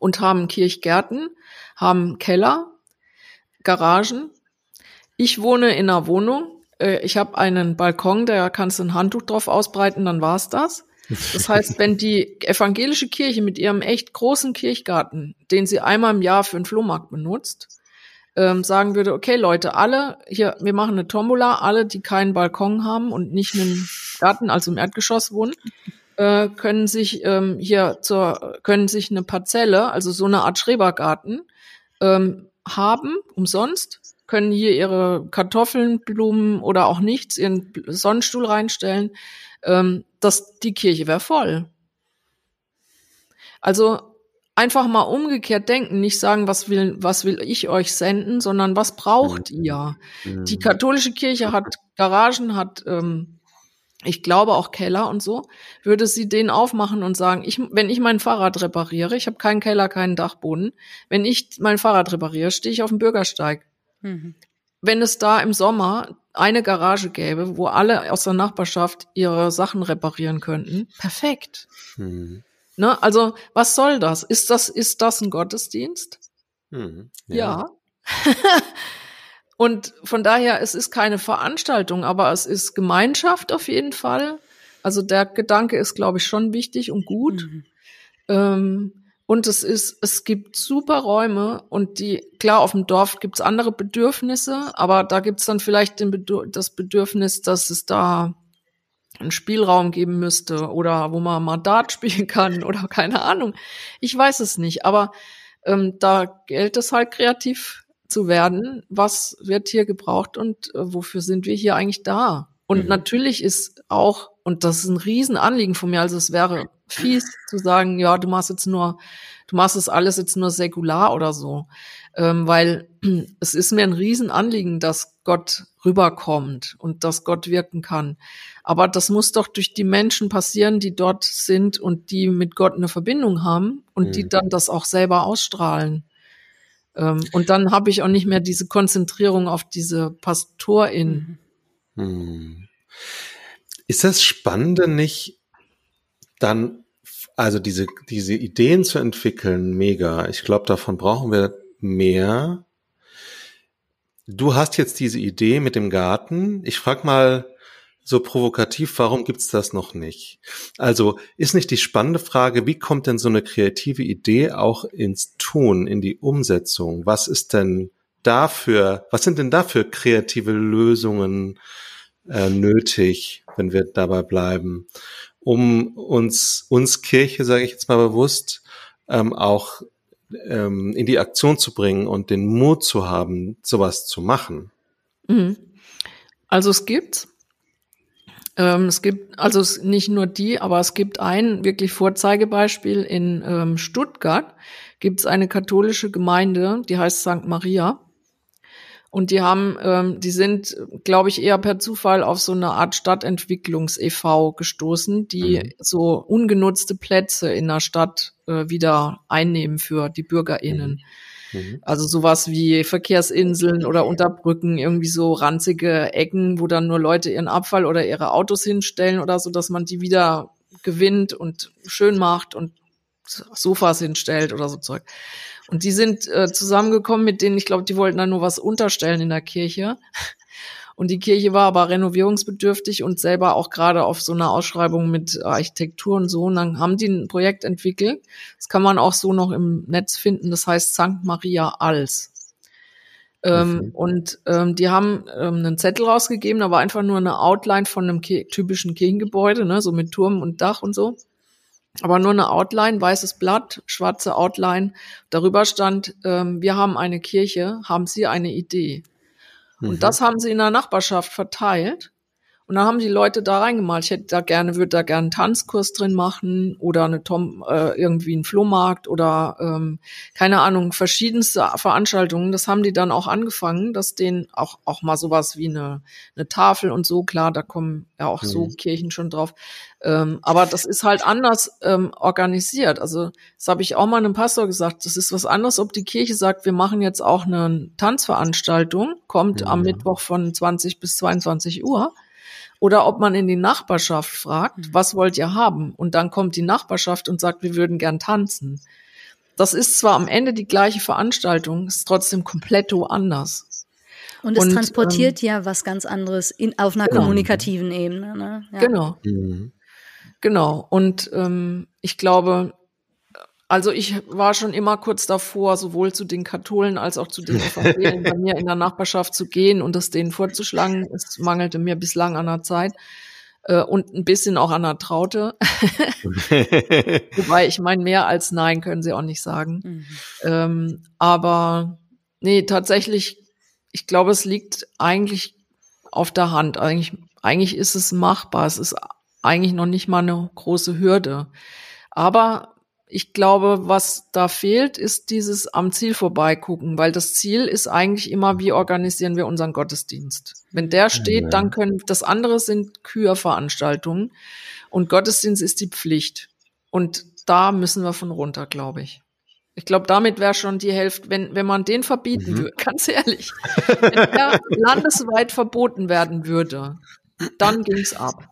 und haben Kirchgärten, haben Keller, Garagen. Ich wohne in einer Wohnung. Äh, Ich habe einen Balkon, da kannst du ein Handtuch drauf ausbreiten, dann war's das. Das heißt, wenn die evangelische Kirche mit ihrem echt großen Kirchgarten, den sie einmal im Jahr für einen Flohmarkt benutzt, ähm, sagen würde, okay Leute, alle hier, wir machen eine Tombola, alle, die keinen Balkon haben und nicht einen Garten, also im Erdgeschoss wohnen, äh, können sich ähm, hier zur, können sich eine Parzelle, also so eine Art Schrebergarten, ähm, haben, umsonst, können hier ihre Kartoffeln, Blumen oder auch nichts, ihren Sonnenstuhl reinstellen. Ähm, das, die Kirche wäre voll. Also einfach mal umgekehrt denken, nicht sagen, was will, was will ich euch senden, sondern was braucht ihr? Mhm. Die katholische Kirche hat Garagen, hat, ähm, ich glaube auch Keller und so, würde sie den aufmachen und sagen, ich, wenn ich mein Fahrrad repariere, ich habe keinen Keller, keinen Dachboden, wenn ich mein Fahrrad repariere, stehe ich auf dem Bürgersteig. Mhm. Wenn es da im Sommer eine Garage gäbe, wo alle aus der Nachbarschaft ihre Sachen reparieren könnten, perfekt. Mhm. Ne? Also, was soll das? Ist das, ist das ein Gottesdienst? Mhm. Ja. *laughs* Und von daher, es ist keine Veranstaltung, aber es ist Gemeinschaft auf jeden Fall. Also der Gedanke ist, glaube ich, schon wichtig und gut. Mhm. Ähm, und es ist, es gibt super Räume und die, klar, auf dem Dorf gibt's andere Bedürfnisse, aber da gibt's dann vielleicht Bedür das Bedürfnis, dass es da einen Spielraum geben müsste oder wo man mal Dart *laughs* spielen kann oder keine Ahnung. Ich weiß es nicht, aber ähm, da gilt es halt kreativ zu werden. Was wird hier gebraucht und äh, wofür sind wir hier eigentlich da? Und mhm. natürlich ist auch, und das ist ein Riesenanliegen von mir, also es wäre fies zu sagen, ja, du machst jetzt nur, du machst das alles jetzt nur säkular oder so. Ähm, weil *clears throat* es ist mir ein Riesenanliegen, dass Gott rüberkommt und dass Gott wirken kann. Aber das muss doch durch die Menschen passieren, die dort sind und die mit Gott eine Verbindung haben und mhm. die dann das auch selber ausstrahlen. Ähm, und dann habe ich auch nicht mehr diese Konzentrierung auf diese Pastorin. Mhm. Ist das Spannende nicht dann, also diese, diese Ideen zu entwickeln, mega. Ich glaube, davon brauchen wir mehr. Du hast jetzt diese Idee mit dem Garten. Ich frage mal so provokativ, warum gibt's das noch nicht? Also ist nicht die spannende Frage, wie kommt denn so eine kreative Idee auch ins Tun, in die Umsetzung? Was ist denn dafür, was sind denn dafür kreative Lösungen äh, nötig, wenn wir dabei bleiben? um uns, uns Kirche, sage ich jetzt mal bewusst, ähm, auch ähm, in die Aktion zu bringen und den Mut zu haben, sowas zu machen? Mhm. Also es gibt, ähm, es gibt also nicht nur die, aber es gibt ein wirklich Vorzeigebeispiel in ähm, Stuttgart. Gibt es eine katholische Gemeinde, die heißt St. Maria. Und die haben, ähm, die sind, glaube ich, eher per Zufall auf so eine Art Stadtentwicklungs-EV gestoßen, die mhm. so ungenutzte Plätze in der Stadt äh, wieder einnehmen für die BürgerInnen. Mhm. mhm. Also sowas wie Verkehrsinseln oder Unterbrücken, irgendwie so ranzige Ecken, wo dann nur Leute ihren Abfall oder ihre Autos hinstellen oder so, dass man die wieder gewinnt und schön macht und Sofas hinstellt oder so Zeug. Und die sind äh, zusammengekommen mit denen, ich glaube, die wollten dann nur was unterstellen in der Kirche. Und die Kirche war aber renovierungsbedürftig und selber auch gerade auf so einer Ausschreibung mit Architektur und so. Und dann haben die ein Projekt entwickelt. Das kann man auch so noch im Netz finden. Das heißt St. Maria Als. Ähm. Und ähm, die haben ähm, einen Zettel rausgegeben, da war einfach nur eine Outline von einem typischen Kirchengebäude, ne, so mit Turm und Dach und so aber nur eine Outline, weißes Blatt, schwarze Outline. Darüber stand, ähm, wir haben eine Kirche, haben Sie eine Idee? Mhm. Und das haben sie in der Nachbarschaft verteilt. Und dann haben die Leute da reingemalt. Ich hätte da gerne, würde da gerne einen Tanzkurs drin machen oder eine Tom, äh, irgendwie einen Flohmarkt oder ähm, keine Ahnung, verschiedenste Veranstaltungen. Das haben die dann auch angefangen, dass denen auch, auch mal sowas wie eine, eine Tafel und so, klar, da kommen ja auch mhm. so Kirchen schon drauf. Ähm, aber das ist halt anders ähm, organisiert. Also das habe ich auch mal einem Pastor gesagt. Das ist was anderes, ob die Kirche sagt, wir machen jetzt auch eine Tanzveranstaltung, kommt ja. am Mittwoch von 20 bis 22 Uhr oder ob man in die Nachbarschaft fragt, mhm. was wollt ihr haben? Und dann kommt die Nachbarschaft und sagt, wir würden gern tanzen. Das ist zwar am Ende die gleiche Veranstaltung, ist trotzdem komplett anders. Und es und, transportiert ähm, ja was ganz anderes in, auf einer genau. kommunikativen Ebene. Ne? Ja. Genau. Mhm. Genau. Und ähm, ich glaube, also ich war schon immer kurz davor, sowohl zu den Katholen als auch zu den Evangelien bei mir in der Nachbarschaft zu gehen und das denen vorzuschlagen. Es mangelte mir bislang an der Zeit äh, und ein bisschen auch an der Traute. *laughs* Wobei ich meine, mehr als Nein können sie auch nicht sagen. Mhm. Ähm, aber nee, tatsächlich, ich glaube, es liegt eigentlich auf der Hand. Eigentlich, eigentlich ist es machbar. Es ist eigentlich noch nicht mal eine große Hürde. Aber ich glaube, was da fehlt, ist dieses am Ziel vorbeigucken, weil das Ziel ist eigentlich immer, wie organisieren wir unseren Gottesdienst. Wenn der steht, ja. dann können, das andere sind Kürveranstaltungen und Gottesdienst ist die Pflicht. Und da müssen wir von runter, glaube ich. Ich glaube, damit wäre schon die Hälfte, wenn, wenn man den verbieten mhm. würde, *laughs* ganz ehrlich, wenn der landesweit verboten werden würde, dann ging's ab.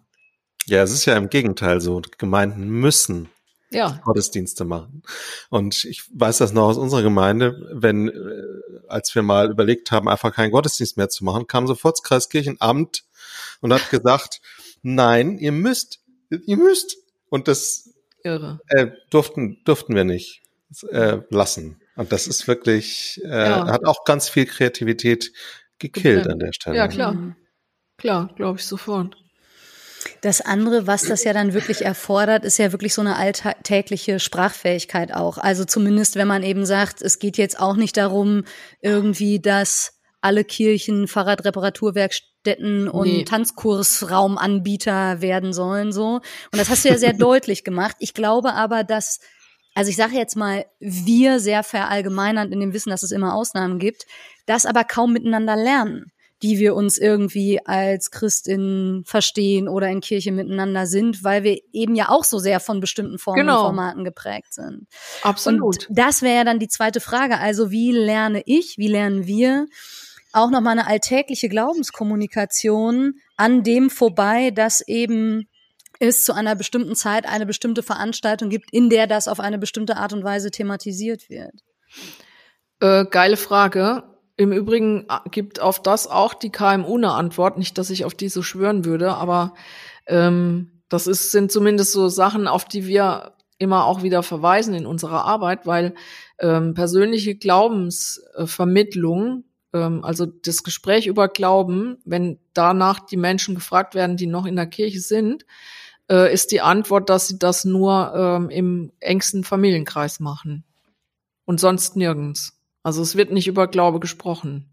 Ja, es ist ja im Gegenteil so. Gemeinden müssen ja. Gottesdienste machen. Und ich weiß das noch aus unserer Gemeinde, wenn, äh, als wir mal überlegt haben, einfach keinen Gottesdienst mehr zu machen, kam sofort das Kreiskirchenamt und hat gesagt, nein, ihr müsst ihr müsst. Und das Irre. äh, durften, durften wir nicht äh, lassen. Und das ist wirklich, äh, Ja. hat auch ganz viel Kreativität gekillt an der Stelle. Ja, klar. Klar, glaube ich sofort. Das andere, was das ja dann wirklich erfordert, ist ja wirklich so eine alltägliche Sprachfähigkeit auch. Also zumindest, wenn man eben sagt, es geht jetzt auch nicht darum, irgendwie, dass alle Kirchen Fahrradreparaturwerkstätten und Nee. Tanzkursraumanbieter werden sollen, so. Und das hast du ja sehr *laughs* deutlich gemacht. Ich glaube aber, dass, also ich sage jetzt mal, wir sehr verallgemeinernd in dem Wissen, dass es immer Ausnahmen gibt, das aber kaum miteinander lernen die wir uns irgendwie als Christinnen verstehen oder in Kirche miteinander sind, weil wir eben ja auch so sehr von bestimmten Formen Genau. und Formaten geprägt sind. Absolut. Und das wäre ja dann die zweite Frage. Also wie lerne ich, wie lernen wir auch nochmal eine alltägliche Glaubenskommunikation an dem vorbei, dass eben es zu einer bestimmten Zeit eine bestimmte Veranstaltung gibt, in der das auf eine bestimmte Art und Weise thematisiert wird. Äh, geile Frage. Im Übrigen äh, gibt auf das auch die KMU eine Antwort. Nicht, dass ich auf die so schwören würde, aber ähm, das ist, sind zumindest so Sachen, auf die wir immer auch wieder verweisen in unserer Arbeit, weil ähm, persönliche Glaubensvermittlung, ähm, also das Gespräch über Glauben, wenn danach die Menschen gefragt werden, die noch in der Kirche sind, äh, ist die Antwort, dass sie das nur ähm, im engsten Familienkreis machen und sonst nirgends. Also es wird nicht über Glaube gesprochen.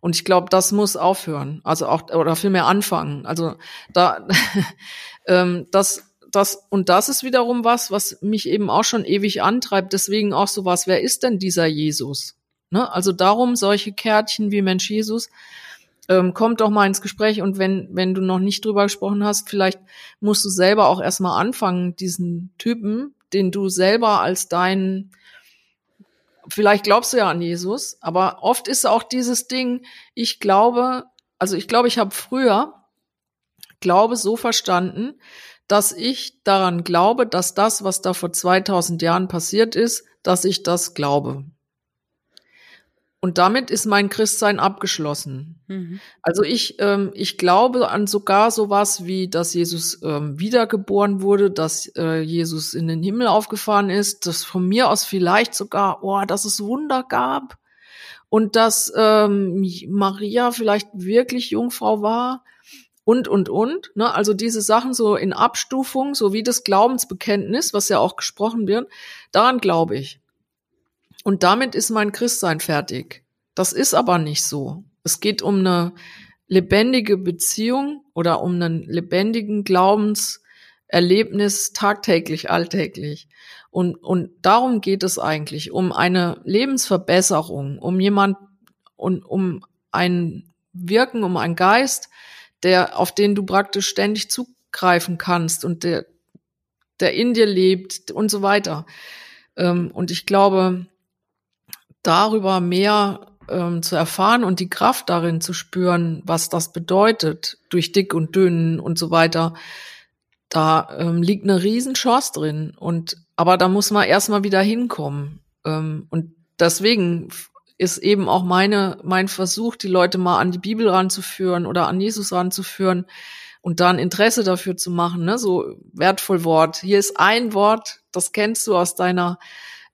Und ich glaube, das muss aufhören. Also auch, oder vielmehr anfangen. Also da, *laughs* ähm, das, das, und das ist wiederum was, was mich eben auch schon ewig antreibt. Deswegen auch sowas, wer ist denn dieser Jesus? Ne? Also darum solche Kärtchen wie Mensch Jesus, ähm, kommt doch mal ins Gespräch und wenn, wenn du noch nicht drüber gesprochen hast, vielleicht musst du selber auch erstmal anfangen, diesen Typen, den du selber als deinen vielleicht glaubst du ja an Jesus, aber oft ist auch dieses Ding, ich glaube, also ich glaube, ich habe früher Glaube so verstanden, dass ich daran glaube, dass das, was da vor 2000 Jahren passiert ist, dass ich das glaube. Und damit ist mein Christsein abgeschlossen. Mhm. Also ich, ähm, ich glaube an sogar sowas wie, dass Jesus ähm, wiedergeboren wurde, dass äh, Jesus in den Himmel aufgefahren ist, dass von mir aus vielleicht sogar, oh, dass es Wunder gab und dass ähm, Maria vielleicht wirklich Jungfrau war und, und, und. Ne? Also diese Sachen so in Abstufung, so wie das Glaubensbekenntnis, was ja auch gesprochen wird, daran glaube ich. Und damit ist mein Christsein fertig. Das ist aber nicht so. Es geht um eine lebendige Beziehung oder um einen lebendigen Glaubenserlebnis tagtäglich, alltäglich. Und, und darum geht es eigentlich, um eine Lebensverbesserung, um jemand und um ein Wirken, um einen Geist, der, auf den du praktisch ständig zugreifen kannst und der, der in dir lebt und so weiter. Ähm, und ich glaube, darüber mehr ähm, zu erfahren und die Kraft darin zu spüren, was das bedeutet, durch dick und dünn und so weiter, da ähm, liegt eine Riesenchance drin. Und aber da muss man erstmal wieder hinkommen. Ähm, und deswegen ist eben auch meine, mein Versuch, die Leute mal an die Bibel ranzuführen oder an Jesus ranzuführen und da ein Interesse dafür zu machen, ne? so wertvoll Wort. Hier ist ein Wort, das kennst du aus deiner,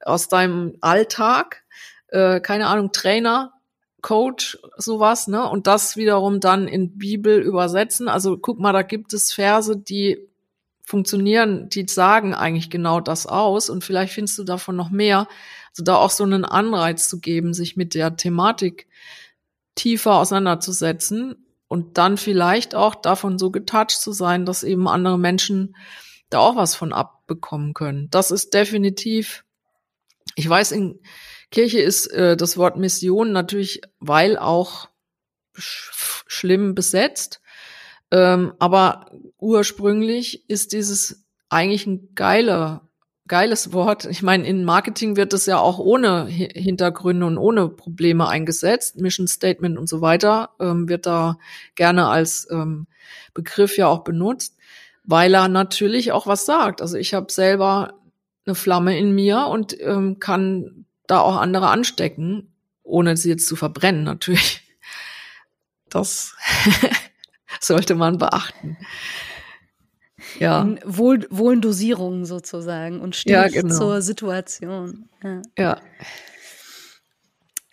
aus deinem Alltag, äh, keine Ahnung, Trainer, Coach, sowas, ne? Und das wiederum dann in Bibel übersetzen. Also guck mal, da gibt es Verse, die funktionieren, die sagen eigentlich genau das aus und vielleicht findest du davon noch mehr. Also da auch so einen Anreiz zu geben, sich mit der Thematik tiefer auseinanderzusetzen und dann vielleicht auch davon so getouched zu sein, dass eben andere Menschen da auch was von abbekommen können. Das ist definitiv, ich weiß, in Kirche ist äh, das Wort Mission natürlich, weil auch sch schlimm besetzt. Ähm, aber ursprünglich ist dieses eigentlich ein geiler, geiles Wort. Ich meine, in Marketing wird es ja auch ohne Hi Hintergründe und ohne Probleme eingesetzt. Mission Statement und so weiter ähm, wird da gerne als ähm, Begriff ja auch benutzt, weil er natürlich auch was sagt. Also ich habe selber eine Flamme in mir und ähm, kann da auch andere anstecken, ohne sie jetzt zu verbrennen, natürlich. Das *laughs* sollte man beachten. ja. in Wohl, Wohldosierungen sozusagen und stimmig ja, genau. zur Situation. Ja. ja.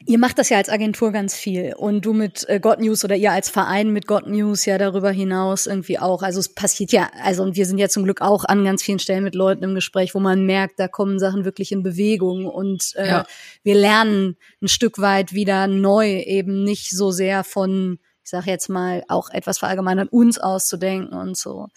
Ihr macht das ja als Agentur ganz viel und du mit äh, God News oder ihr als Verein mit God News ja darüber hinaus irgendwie auch. Also es passiert ja, also und wir sind ja zum Glück auch an ganz vielen Stellen mit Leuten im Gespräch, wo man merkt, da kommen Sachen wirklich in Bewegung und äh, ja. wir lernen ein Stück weit wieder neu eben nicht so sehr von sage jetzt mal, auch etwas verallgemeinern, uns auszudenken und so.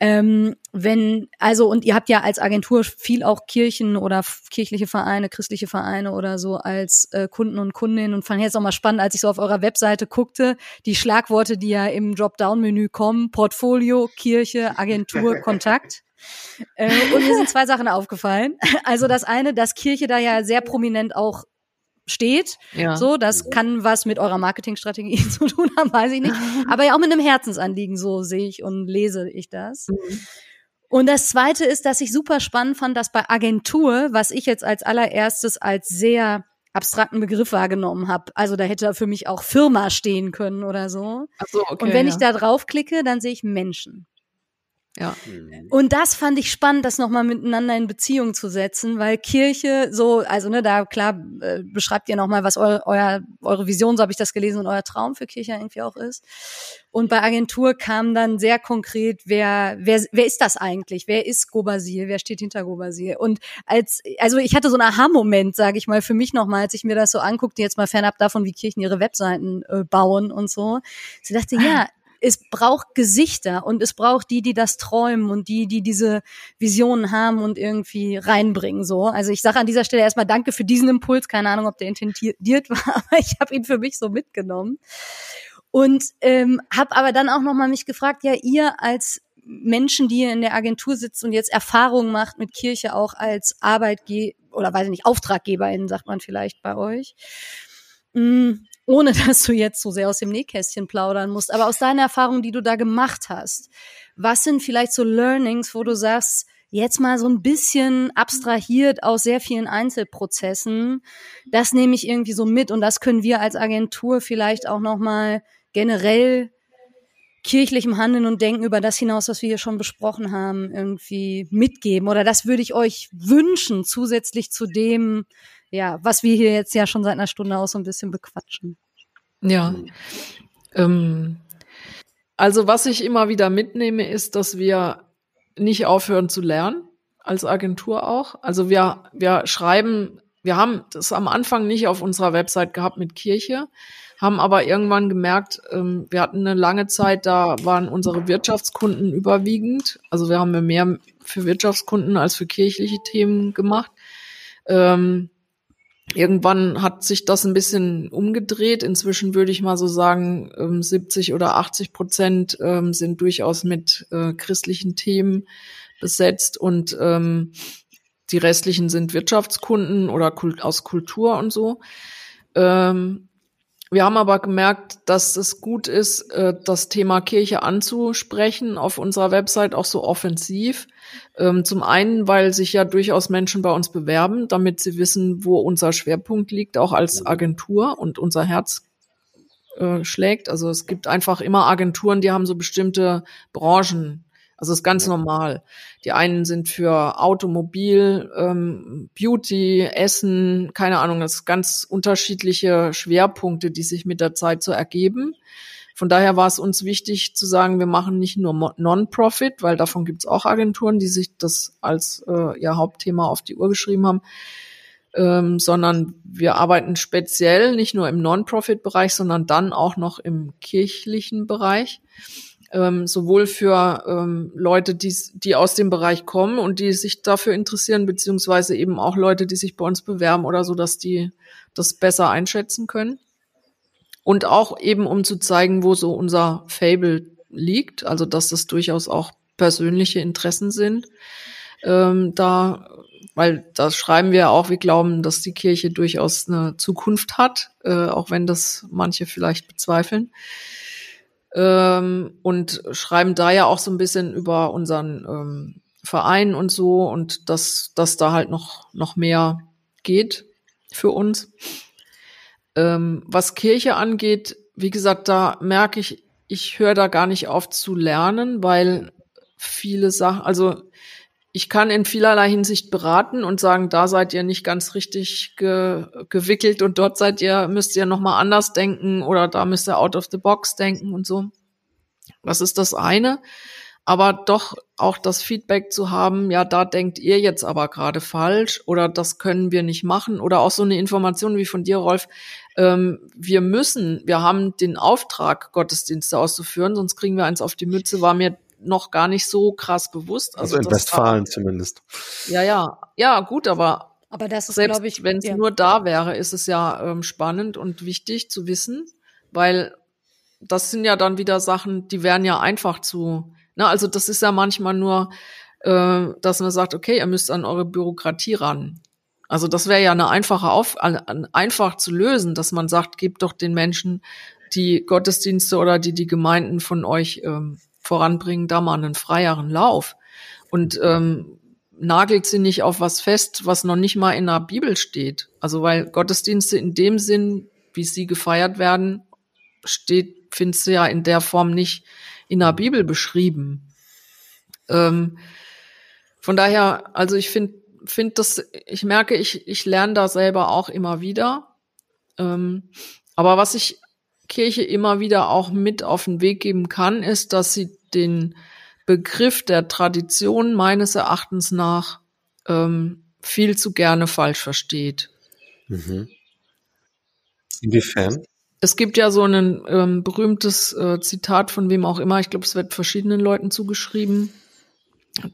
Ähm, wenn, also, und ihr habt ja als Agentur viel auch Kirchen oder kirchliche Vereine, christliche Vereine oder so als äh, Kunden und Kundinnen und fand jetzt auch mal spannend, als ich so auf eurer Webseite guckte, die Schlagworte, die ja im Dropdown-Menü kommen, Portfolio, Kirche, Agentur, *laughs* Kontakt. Äh, und mir sind zwei Sachen aufgefallen. Also das eine, dass Kirche da ja sehr prominent auch steht. Ja. So, das kann was mit eurer Marketingstrategie *laughs* zu tun haben, weiß ich nicht. Aber ja auch mit einem Herzensanliegen, so sehe ich und lese ich das. Mhm. Und das zweite ist, dass ich super spannend fand, dass bei Agentur, was ich jetzt als allererstes als sehr abstrakten Begriff wahrgenommen habe. Also da hätte für mich auch Firma stehen können oder so. Ach so okay, und wenn ja. ich da draufklicke, dann sehe ich Menschen. Ja. Mhm. Und das fand ich spannend, das nochmal miteinander in Beziehung zu setzen, weil Kirche so, also ne, da klar äh, beschreibt ihr nochmal, was eu, euer, eure Vision, so habe ich das gelesen, und euer Traum für Kirche irgendwie auch ist. Und bei Agentur kam dann sehr konkret, wer, wer, wer ist das eigentlich? Wer ist Gobasil? Wer steht hinter Gobasil? Und als, also ich hatte so einen Aha-Moment, sage ich mal, für mich nochmal, als ich mir das so anguckte, jetzt mal fernab davon, wie Kirchen ihre Webseiten äh, bauen und so. Sie dachte, ja, es braucht Gesichter und es braucht die, die das träumen und die, die diese Visionen haben und irgendwie reinbringen. So, also ich sage an dieser Stelle erstmal Danke für diesen Impuls. Keine Ahnung, ob der intendiert *laughs* war, aber ich habe ihn für mich so mitgenommen und ähm, habe aber dann auch noch mal mich gefragt, ja ihr als Menschen, die ihr in der Agentur sitzt und jetzt Erfahrungen macht mit Kirche auch als Arbeitgeber oder weiß ich nicht Auftraggeberin sagt man vielleicht bei euch. Mm, ohne *laughs* dass du jetzt so sehr aus dem Nähkästchen plaudern musst, aber aus deiner Erfahrung, die du da gemacht hast, was sind vielleicht so Learnings, wo du sagst, jetzt mal so ein bisschen abstrahiert aus sehr vielen Einzelprozessen, das nehme ich irgendwie so mit und das können wir als Agentur vielleicht auch noch mal generell kirchlichem Handeln und Denken über das hinaus, was wir hier schon besprochen haben, irgendwie mitgeben. Oder das würde ich euch wünschen, zusätzlich zu dem, ja, was wir hier jetzt ja schon seit einer Stunde auch so ein bisschen bequatschen. Ja. Ähm, also was ich immer wieder mitnehme, ist, dass wir nicht aufhören zu lernen, als Agentur auch. Also wir, wir schreiben, wir haben das am Anfang nicht auf unserer Website gehabt mit Kirche, haben aber irgendwann gemerkt, ähm, wir hatten eine lange Zeit, da waren unsere Wirtschaftskunden überwiegend. Also wir haben mehr für Wirtschaftskunden als für kirchliche Themen gemacht. Ähm, Irgendwann hat sich das ein bisschen umgedreht. Inzwischen würde ich mal so sagen, 70 ähm, oder 80 Prozent ähm, sind durchaus mit äh, christlichen Themen besetzt und ähm, die restlichen sind Wirtschaftskunden oder aus Kultur und so. Wir haben aber gemerkt, dass es gut ist, äh, das Thema Kirche anzusprechen auf unserer Website auch so offensiv. Ähm, zum einen, weil sich ja durchaus Menschen bei uns bewerben, damit sie wissen, wo unser Schwerpunkt liegt, auch als Agentur und unser Herz äh, schlägt. Also es gibt einfach immer Agenturen, die haben so bestimmte Branchen also ist ganz normal. Die einen sind für Automobil, ähm, Beauty, Essen, keine Ahnung, das sind ganz unterschiedliche Schwerpunkte, die sich mit der Zeit so ergeben. Von daher war es uns wichtig zu sagen, wir machen nicht nur Non-Profit, weil davon gibt es auch Agenturen, die sich das als äh, ihr Hauptthema auf die Uhr geschrieben haben, ähm, sondern wir arbeiten speziell nicht nur im Non-Profit-Bereich, sondern dann auch noch im kirchlichen Bereich ähm, sowohl für ähm, Leute, die, die aus dem Bereich kommen und die sich dafür interessieren, beziehungsweise eben auch Leute, die sich bei uns bewerben oder so, dass die das besser einschätzen können. Und auch eben, um zu zeigen, wo so unser Fable liegt, also dass das durchaus auch persönliche Interessen sind. Ähm, da, weil das schreiben wir auch, wir glauben, dass die Kirche durchaus eine Zukunft hat, äh, auch wenn das manche vielleicht bezweifeln ähm, und schreiben da ja auch so ein bisschen über unseren ähm, Verein und so und dass, dass da halt noch, noch mehr geht für uns. Ähm, was Kirche angeht, wie gesagt, da merke ich, ich höre da gar nicht auf zu lernen, weil viele Sachen, also ich kann in vielerlei Hinsicht beraten und sagen, da seid ihr nicht ganz richtig ge gewickelt und dort seid ihr, müsst ihr nochmal anders denken oder da müsst ihr out of the box denken und so. Das ist das eine. Aber doch auch das Feedback zu haben, ja, da denkt ihr jetzt aber gerade falsch oder das können wir nicht machen oder auch so eine Information wie von dir, Rolf. Ähm, wir müssen, wir haben den Auftrag, Gottesdienste auszuführen, sonst kriegen wir eins auf die Mütze, war mir noch gar nicht so krass bewusst. Also, also in Westfalen war, zumindest. Ja, ja, ja, gut, aber aber das ist, glaube ich, wenn es ja. nur da wäre, ist es ja ähm, spannend und wichtig zu wissen, weil das sind ja dann wieder Sachen, die wären ja einfach zu. Ne? Also das ist ja manchmal nur, äh, dass man sagt, okay, ihr müsst an eure Bürokratie ran. Also das wäre ja eine einfache Auf, einfach zu lösen, dass man sagt, gebt doch den Menschen die Gottesdienste oder die die Gemeinden von euch ähm, voranbringen, da mal einen freieren Lauf. Und ähm, nagelt sie nicht auf was fest, was noch nicht mal in der Bibel steht. Also weil Gottesdienste in dem Sinn, wie sie gefeiert werden, steht, findest du ja in der Form nicht in der Bibel beschrieben. Ähm, von daher, also ich finde, finde das, ich merke, ich, ich lerne da selber auch immer wieder. Ähm, aber was ich Kirche immer wieder auch mit auf den Weg geben kann, ist, dass sie den Begriff der Tradition meines Erachtens nach ähm, viel zu gerne falsch versteht. Mhm. Inwiefern? Es gibt ja so ein ähm, berühmtes äh, Zitat von wem auch immer, ich glaube, es wird verschiedenen Leuten zugeschrieben,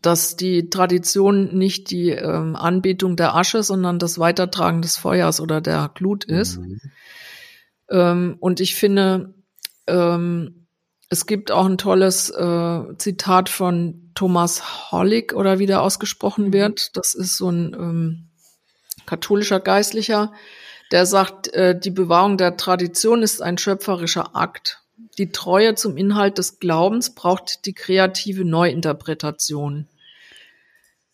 dass die Tradition nicht die ähm, Anbetung der Asche, sondern das Weitertragen des Feuers oder der Glut ist. Mhm. Ähm, und ich finde, ähm, es gibt auch ein tolles äh, Zitat von Thomas Hollig oder wie der ausgesprochen mhm. wird. Das ist so ein ähm, katholischer Geistlicher, der sagt, äh, die Bewahrung der Tradition ist ein schöpferischer Akt. Die Treue zum Inhalt des Glaubens braucht die kreative Neuinterpretation.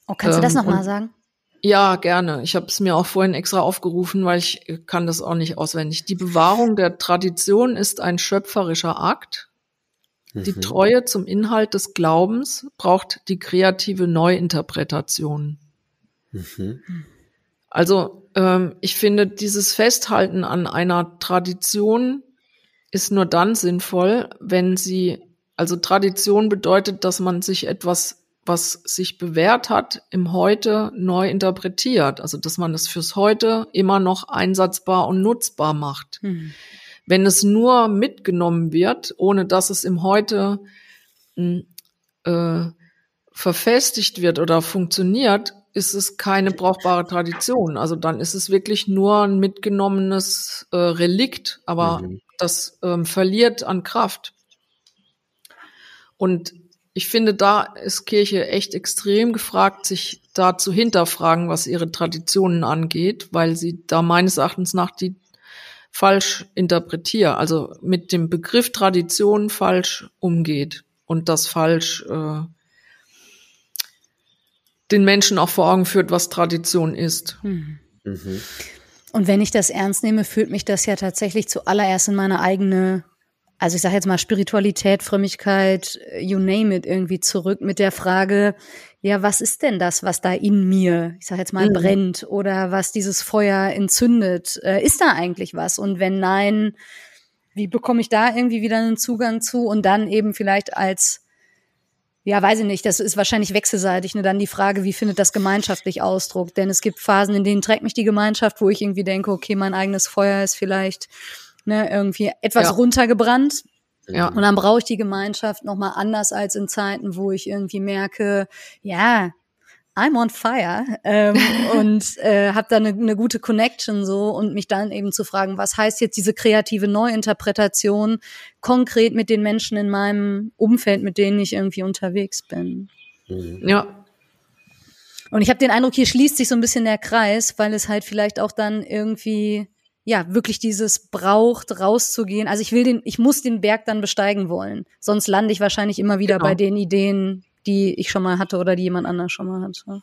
Oh, kannst du das ähm, nochmal sagen? Ja, gerne. Ich habe es mir auch vorhin extra aufgerufen, weil ich kann das auch nicht auswendig. Die Bewahrung der Tradition ist ein schöpferischer Akt. Die mhm. Treue zum Inhalt des Glaubens braucht die kreative Neuinterpretation. Mhm. Also ähm, ich finde, dieses Festhalten an einer Tradition ist nur dann sinnvoll, wenn sie, also Tradition bedeutet, dass man sich etwas was sich bewährt hat, im Heute neu interpretiert. Also, dass man es fürs Heute immer noch einsatzbar und nutzbar macht. Mhm. Wenn es nur mitgenommen wird, ohne dass es im Heute hm, äh, verfestigt wird oder funktioniert, ist es keine brauchbare Tradition. Also dann ist es wirklich nur ein mitgenommenes äh, Relikt, aber mhm. das ähm, verliert an Kraft. Und ich finde, da ist Kirche echt extrem gefragt, sich da zu hinterfragen, was ihre Traditionen angeht, weil sie da meines Erachtens nach die falsch interpretiert, also mit dem Begriff Tradition falsch umgeht und das falsch äh, den Menschen auch vor Augen führt, was Tradition ist. Mhm. Mhm. Und wenn ich das ernst nehme, führt mich das ja tatsächlich zuallererst in meine eigene also ich sage jetzt mal Spiritualität, Frömmigkeit, you name it, irgendwie zurück mit der Frage, ja, was ist denn das, was da in mir, ich sage jetzt mal, mhm. brennt oder was dieses Feuer entzündet? Äh, ist da eigentlich was? Und wenn nein, wie bekomme ich da irgendwie wieder einen Zugang zu? Und dann eben vielleicht als ja, weiß ich nicht, das ist wahrscheinlich wechselseitig. Ne? Dann die Frage, wie findet das gemeinschaftlich Ausdruck? Denn es gibt Phasen, in denen trägt mich die Gemeinschaft, wo ich irgendwie denke, okay, mein eigenes Feuer ist vielleicht ne, irgendwie etwas ja. runtergebrannt. Ja. Und dann brauche ich die Gemeinschaft nochmal anders als in Zeiten, wo ich irgendwie merke, ja, I'm on fire ähm, *laughs* und äh, habe da eine, eine gute Connection so und mich dann eben zu fragen, was heißt jetzt diese kreative Neuinterpretation konkret mit den Menschen in meinem Umfeld, mit denen ich irgendwie unterwegs bin. Mhm. Ja. Und ich habe den Eindruck, hier schließt sich so ein bisschen der Kreis, weil es halt vielleicht auch dann irgendwie ja, wirklich dieses braucht, rauszugehen. Also ich will den, ich muss den Berg dann besteigen wollen. Sonst lande ich wahrscheinlich immer wieder genau. bei den Ideen, die ich schon mal hatte oder die jemand anders schon mal hatte.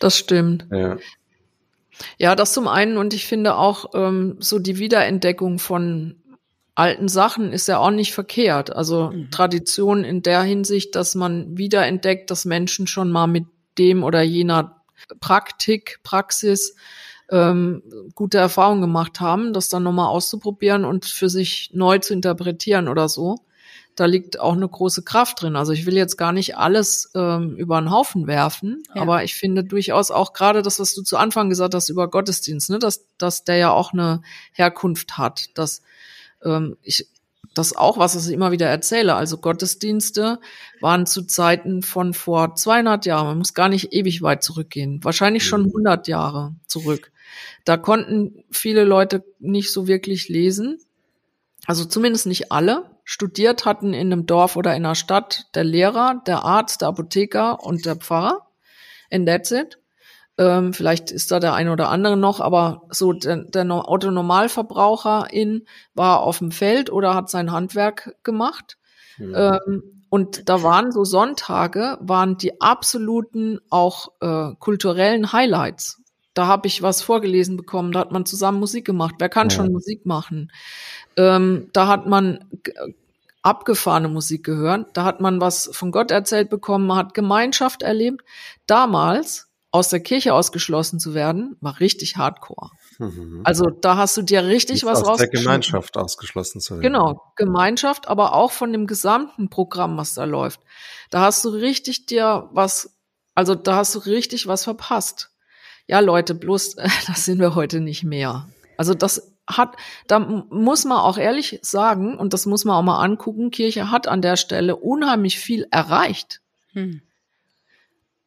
Das stimmt. Ja. Ja, das zum einen und ich finde auch ähm, so die Wiederentdeckung von alten Sachen ist ja auch nicht verkehrt. Also mhm. Tradition in der Hinsicht, dass man wiederentdeckt, dass Menschen schon mal mit dem oder jener Praktik, Praxis ähm, gute Erfahrungen gemacht haben, das dann nochmal auszuprobieren und für sich neu zu interpretieren oder so. Da liegt auch eine große Kraft drin. Also ich will jetzt gar nicht alles ähm, über den Haufen werfen, ja. aber ich finde durchaus auch gerade das, was du zu Anfang gesagt hast über Gottesdienst, ne, dass, dass der ja auch eine Herkunft hat, dass ähm, ich das auch, was ich immer wieder erzähle. Also Gottesdienste waren zu Zeiten von vor 200 Jahren. Man muss gar nicht ewig weit zurückgehen. Wahrscheinlich schon 100 Jahre zurück. Da konnten viele Leute nicht so wirklich lesen. Also zumindest nicht alle. Studiert hatten in einem Dorf oder in einer Stadt der Lehrer, der Arzt, der Apotheker und der Pfarrer. And that's it. Ähm, vielleicht ist da der eine oder andere noch, aber so der, der Autonormalverbraucherin war auf dem Feld oder hat sein Handwerk gemacht. Mhm. Ähm, und da waren so Sonntage, waren die absoluten auch äh, kulturellen Highlights. Da habe ich was vorgelesen bekommen, da hat man zusammen Musik gemacht. Wer kann ja. schon Musik machen? Ähm, da hat man abgefahrene Musik gehört, da hat man was von Gott erzählt bekommen, man hat Gemeinschaft erlebt. Damals aus der Kirche ausgeschlossen zu werden, war richtig hardcore. Mhm. Also da hast du dir richtig was aus der Gemeinschaft ausgeschlossen zu werden. Genau, Gemeinschaft, aber auch von dem gesamten Programm, was da läuft. Da hast du richtig dir was, also da hast du richtig was verpasst ja Leute, bloß *laughs* das sind wir heute nicht mehr. Also das hat, da muss man auch ehrlich sagen, und das muss man auch mal angucken, Kirche hat an der Stelle unheimlich viel erreicht. Hm.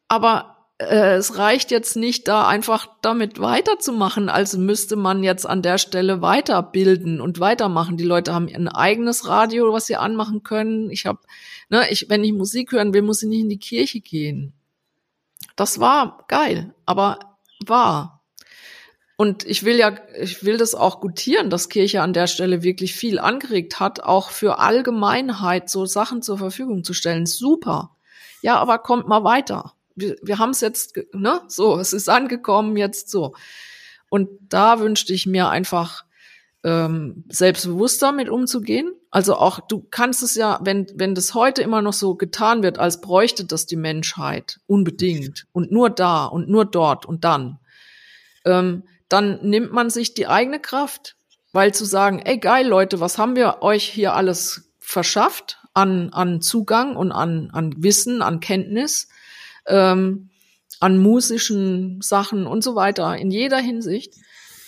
Aber äh, es reicht jetzt nicht, da einfach damit weiterzumachen, also müsste man jetzt an der Stelle weiterbilden und weitermachen. Die Leute haben ein eigenes Radio, was sie anmachen können. Ich habe, ne, ich, wenn ich Musik hören will, muss ich nicht in die Kirche gehen. Das war geil, aber war. Und ich will ja, ich will das auch gutieren, dass Kirche an der Stelle wirklich viel angeregt hat, auch für Allgemeinheit so Sachen zur Verfügung zu stellen. Super. Ja, aber kommt mal weiter. Wir, wir haben es jetzt, ne, so, es ist angekommen, jetzt so. Und da wünschte ich mir einfach ähm, selbstbewusster mit umzugehen. Also auch, du kannst es ja, wenn, wenn das heute immer noch so getan wird, als bräuchte das die Menschheit unbedingt und nur da und nur dort und dann, ähm, dann nimmt man sich die eigene Kraft, weil zu sagen, ey geil Leute, was haben wir euch hier alles verschafft an, an Zugang und an, an Wissen, an Kenntnis, ähm, an musischen Sachen und so weiter in jeder Hinsicht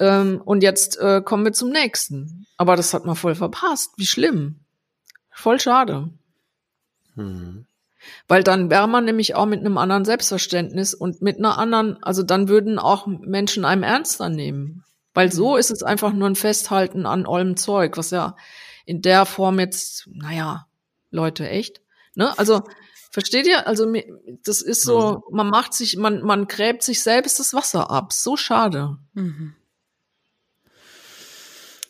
ähm, und jetzt äh, kommen wir zum nächsten. Aber das hat man voll verpasst. Wie schlimm. Voll schade. Mhm. Weil dann wäre man nämlich auch mit einem anderen Selbstverständnis und mit einer anderen, also dann würden auch Menschen einem ernster nehmen. Weil so mhm. ist es einfach nur ein Festhalten an allem Zeug, was ja in der Form jetzt, naja, Leute, echt. Ne? Also, versteht ihr? Also, das ist so, mhm. man macht sich, man, man gräbt sich selbst das Wasser ab. So schade. Mhm.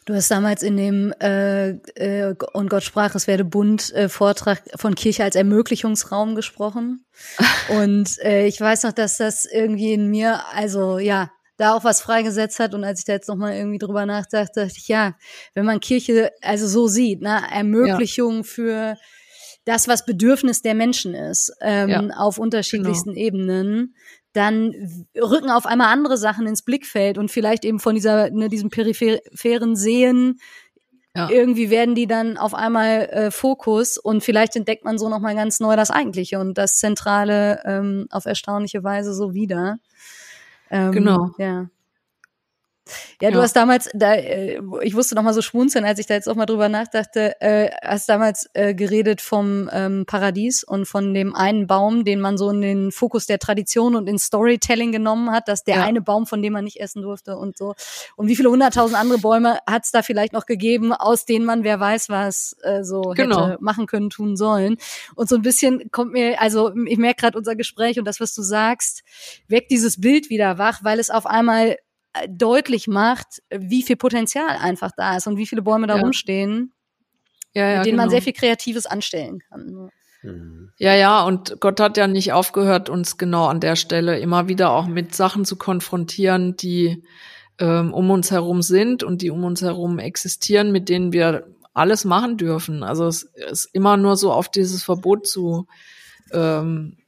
Du hast damals in dem äh, äh, Und Gott sprach, es werde bunt äh, Vortrag von Kirche als Ermöglichungsraum gesprochen. *laughs* Und äh, ich weiß noch, dass das irgendwie in mir, also ja, da auch was freigesetzt hat. Und als ich da jetzt nochmal irgendwie drüber nachdachte, dachte ich, ja, wenn man Kirche also so sieht, ne, Ermöglichung ja. für das, was Bedürfnis der Menschen ist, ähm, ja, auf unterschiedlichsten genau. Ebenen, dann rücken auf einmal andere Sachen ins Blickfeld und vielleicht eben von dieser, ne, diesem peripheren Sehen ja. irgendwie werden die dann auf einmal äh, Fokus und vielleicht entdeckt man so nochmal ganz neu das Eigentliche und das Zentrale ähm, auf erstaunliche Weise so wieder. Ähm, genau. Ja. Ja, du ja. hast damals, da, äh, ich wusste noch mal so schmunzeln, als ich da jetzt auch mal drüber nachdachte, äh, hast damals äh, geredet vom ähm, Paradies und von dem einen Baum, den man so in den Fokus der Tradition und in Storytelling genommen hat, dass der ja. eine Baum, von dem man nicht essen durfte und so. Und wie viele hunderttausend andere Bäume hat es da vielleicht noch gegeben, aus denen man wer weiß was äh, so genau. hätte machen können, tun sollen. Und so ein bisschen kommt mir, also ich merke gerade unser Gespräch und das, was du sagst, weckt dieses Bild wieder wach, weil es auf einmal deutlich macht, wie viel Potenzial einfach da ist und wie viele Bäume da ja. rumstehen, ja, ja, mit denen genau. man sehr viel Kreatives anstellen kann. Mhm. Ja, ja, und Gott hat ja nicht aufgehört, uns genau an der Stelle immer wieder auch mit Sachen zu konfrontieren, die ähm, um uns herum sind und die um uns herum existieren, mit denen wir alles machen dürfen. Also es ist immer nur so auf dieses Verbot zu, ähm,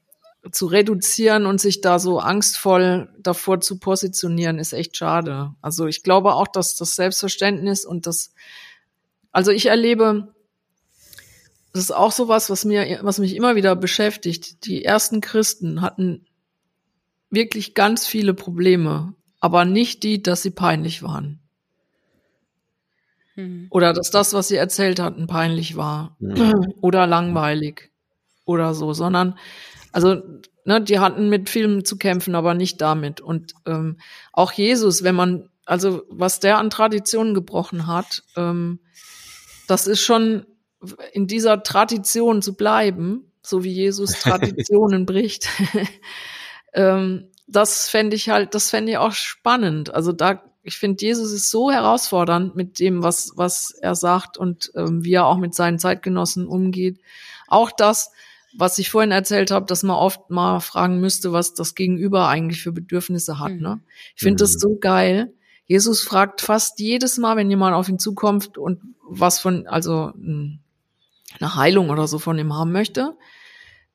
zu reduzieren und sich da so angstvoll davor zu positionieren, ist echt schade. Also ich glaube auch, dass das Selbstverständnis und das, also ich erlebe, das ist auch sowas, was mir, was mich immer wieder beschäftigt. Die ersten Christen hatten wirklich ganz viele Probleme, aber nicht die, dass sie peinlich waren. Mhm. Oder dass das, was sie erzählt hatten, peinlich war. Mhm. Oder langweilig. Oder so, sondern, also, ne, die hatten mit Filmen zu kämpfen, aber nicht damit. Und ähm, auch Jesus, wenn man, also was der an Traditionen gebrochen hat, ähm, das ist schon in dieser Tradition zu bleiben, so wie Jesus *laughs* Traditionen bricht, *laughs* ähm, das fände ich halt, das fände ich auch spannend. Also da, ich finde, Jesus ist so herausfordernd mit dem, was, was er sagt und ähm, wie er auch mit seinen Zeitgenossen umgeht. Auch das, was ich vorhin erzählt habe, dass man oft mal fragen müsste, was das Gegenüber eigentlich für Bedürfnisse hat. Mhm. Ne? Ich finde mhm. das so geil. Jesus fragt fast jedes Mal, wenn jemand auf ihn zukommt und was von, also eine Heilung oder so von ihm haben möchte,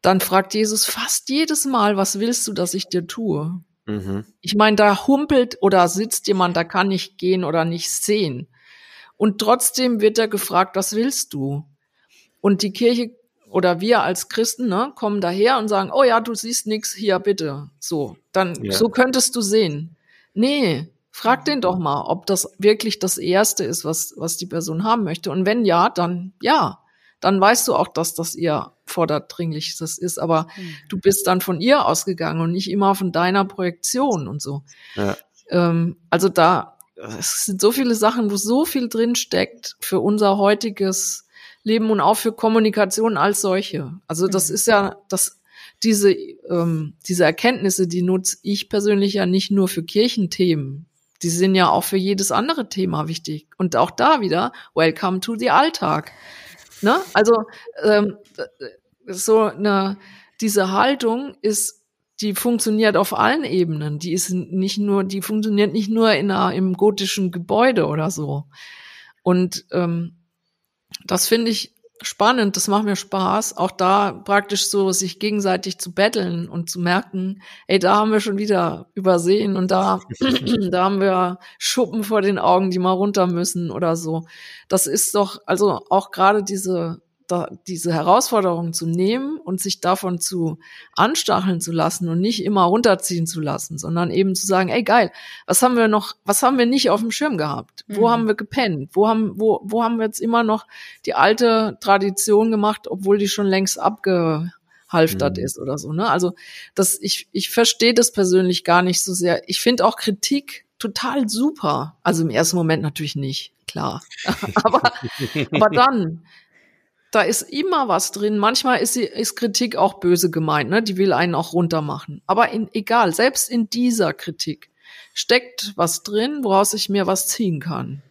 dann fragt Jesus fast jedes Mal, was willst du, dass ich dir tue? Mhm. Ich meine, da humpelt oder sitzt jemand, da kann nicht gehen oder nicht sehen. Und trotzdem wird er gefragt, was willst du? Und die Kirche oder wir als Christen ne, kommen daher und sagen, oh ja, du siehst nichts, hier bitte. So, dann ja. so könntest du sehen. Nee, frag den doch mal, ob das wirklich das Erste ist, was, was die Person haben möchte. Und wenn ja, dann ja dann weißt du auch, dass das ihr vorderdringlichstes ist, aber mhm. du bist dann von ihr ausgegangen und nicht immer von deiner Projektion und so. Ja. Ähm, also da, es sind so viele Sachen, wo so viel drin steckt für unser heutiges Leben und auch für Kommunikation als solche. Also das mhm. ist ja, das, diese, ähm, diese Erkenntnisse, die nutze ich persönlich ja nicht nur für Kirchenthemen. Die sind ja auch für jedes andere Thema wichtig. Und auch da wieder, welcome to the Alltag. Ne? Also ähm, so eine diese Haltung ist, die funktioniert auf allen Ebenen. Die ist nicht nur, die funktioniert nicht nur in einer, im gotischen Gebäude oder so. Und ähm, das finde ich spannend, das macht mir Spaß, auch da praktisch so sich gegenseitig zu betteln und zu merken, ey, da haben wir schon wieder übersehen und da, *clears throat* da haben wir Schuppen vor den Augen, die mal runter müssen oder so. Das ist doch, also auch gerade diese da, diese Herausforderung zu nehmen und sich davon zu anstacheln zu lassen und nicht immer runterziehen zu lassen, sondern eben zu sagen, ey geil, was haben wir noch, was haben wir nicht auf dem Schirm gehabt? Wo mhm. haben wir gepennt? Wo haben, wo, wo haben wir jetzt immer noch die alte Tradition gemacht, obwohl die schon längst abgehalftert mhm. ist oder so, ne? Also, das, ich, ich verstehe das persönlich gar nicht so sehr. Ich finde auch Kritik total super. Also im ersten Moment natürlich nicht, klar. *laughs* aber, aber dann, da ist immer was drin. Manchmal ist, sie, ist Kritik auch böse gemeint, ne? Die will einen auch runtermachen. Aber in, egal, selbst in dieser Kritik steckt was drin, woraus ich mir was ziehen kann.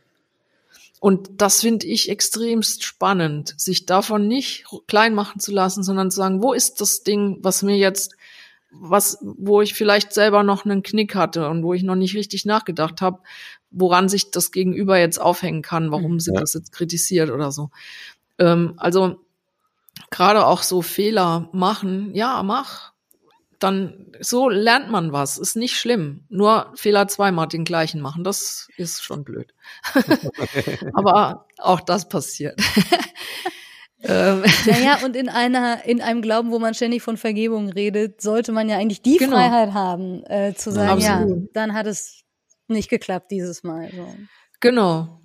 Und das finde ich extremst spannend, sich davon nicht klein machen zu lassen, sondern zu sagen, wo ist das Ding, was mir jetzt, was, wo ich vielleicht selber noch einen Knick hatte und wo ich noch nicht richtig nachgedacht habe, woran sich das Gegenüber jetzt aufhängen kann, warum sie ja. das jetzt kritisiert oder so. Ähm, also gerade auch so Fehler machen, ja, mach. Dann so lernt man was, ist nicht schlimm. Nur Fehler zweimal den gleichen machen, das ist schon blöd. *laughs* Aber auch das passiert. *laughs* Ähm. naja, und in einer, in einem Glauben, wo man ständig von Vergebung redet, sollte man ja eigentlich die genau. Freiheit haben, äh, zu sagen, ja, ja, dann hat es nicht geklappt dieses Mal. So. Genau,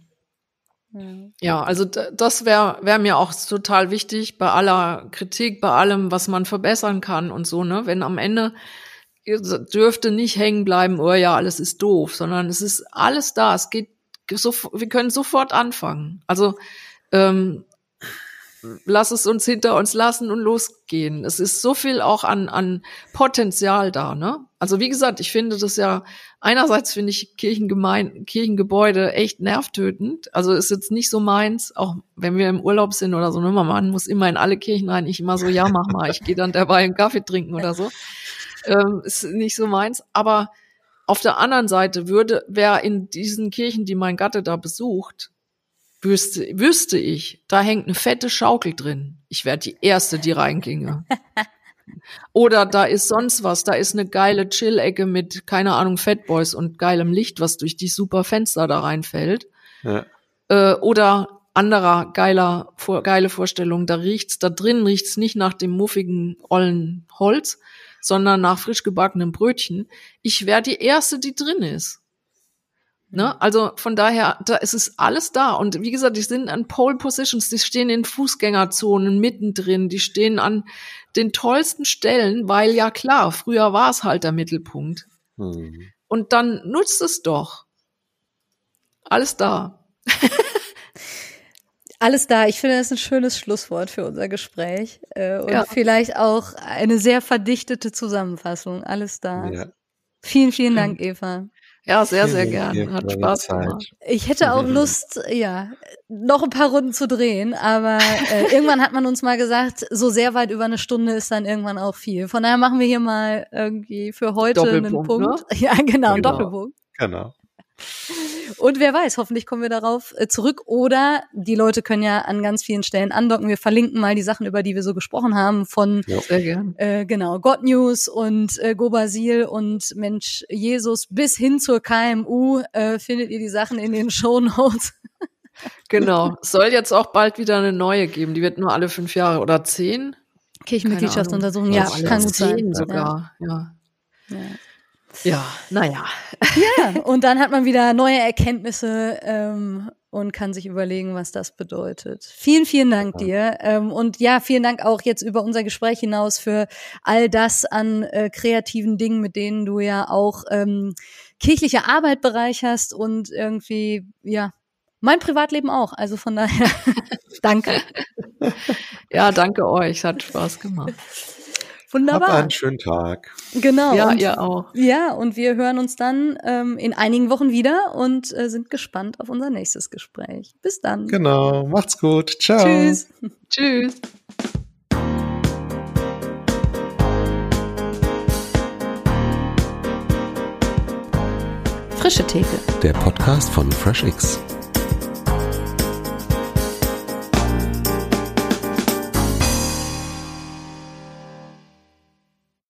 ja, also das wäre wär mir auch total wichtig bei aller Kritik, bei allem, was man verbessern kann und so, ne? Wenn am Ende dürfte nicht hängen bleiben, oh ja, alles ist doof, sondern es ist alles da. Es geht so, wir können sofort anfangen. Also ähm, lass es uns hinter uns lassen und losgehen. Es ist so viel auch an, an Potenzial da, ne? Also wie gesagt, ich finde das ja, einerseits finde ich Kirchengemein, Kirchengebäude echt nervtötend. Also ist jetzt nicht so meins, auch wenn wir im Urlaub sind oder so, ne? Man muss immer in alle Kirchen rein, ich immer so, ja, mach mal, ich gehe dann dabei einen Kaffee trinken oder so. Ähm, ist nicht so meins. Aber auf der anderen Seite würde, wer in diesen Kirchen, die mein Gatte da besucht, wüsste, wüsste ich, da hängt eine fette Schaukel drin. Ich wäre die Erste, die reinginge. *laughs* Oder da ist sonst was, da ist eine geile Chill-Ecke mit, keine Ahnung, Fatboys und geilem Licht, was durch die super Fenster da reinfällt. Ja. Äh, oder anderer geiler, vor, geile Vorstellung, da riecht's, da drin riecht's nicht nach dem muffigen, ollen Holz, sondern nach frisch gebackenem Brötchen. Ich wäre die Erste, die drin ist. Ne? Also von daher, da ist es alles da. Und wie gesagt, die sind an Pole Positions, die stehen in Fußgängerzonen mittendrin, die stehen an den tollsten Stellen, weil ja klar, früher war es halt der Mittelpunkt. Hm. Und dann nutzt es doch. Alles da. *laughs* Alles da. Ich finde, das ist ein schönes Schlusswort für unser Gespräch. Äh, und Ja. vielleicht auch eine sehr verdichtete Zusammenfassung. Alles da. Ja. Vielen, vielen Dank, Eva. Ja, sehr, sehr gern. Hat Spaß gemacht. Ich hätte auch Lust, ja, noch ein paar Runden zu drehen, aber äh, *laughs* irgendwann hat man uns mal gesagt, so sehr weit über eine Stunde ist dann irgendwann auch viel. Von daher machen wir hier mal irgendwie für heute einen Doppelpunkt, Punkt. Ja, genau, einen Genau. Doppelpunkt. Genau. Und wer weiß, hoffentlich kommen wir darauf äh, zurück. Oder die Leute können ja an ganz vielen Stellen andocken. Wir verlinken mal die Sachen, über die wir so gesprochen haben, von gern. äh, genau God News und äh, Go Basil und Mensch Jesus bis hin zur KMU äh, findet ihr die Sachen in den Show Notes. *laughs* Genau. Es soll jetzt auch bald wieder eine neue geben. Die wird nur alle fünf Jahre oder zehn. Kirchenmitgliedschaftsuntersuchung, ja, kann gut sein. Sogar. Ja. Ja. Ja, naja. Ja, *laughs* und dann hat man wieder neue Erkenntnisse ähm, und kann sich überlegen, was das bedeutet. Vielen, vielen Dank dir. Ähm, und ja, vielen Dank auch jetzt über unser Gespräch hinaus für all das an äh, kreativen Dingen, mit denen du ja auch ähm, kirchliche Arbeit bereicherst und irgendwie, ja, mein Privatleben auch. Also von daher, *laughs* danke. *laughs* Ja, danke euch. Hat Spaß gemacht. Hab Wunderbar. einen schönen Tag. Genau. Ja, und, ihr auch. Ja, und wir hören uns dann ähm, in einigen Wochen wieder und äh, sind gespannt auf unser nächstes Gespräch. Bis dann. Genau. Macht's gut. Ciao. Tschüss. *laughs* Tschüss. Frische Theke. Der Podcast von FreshX.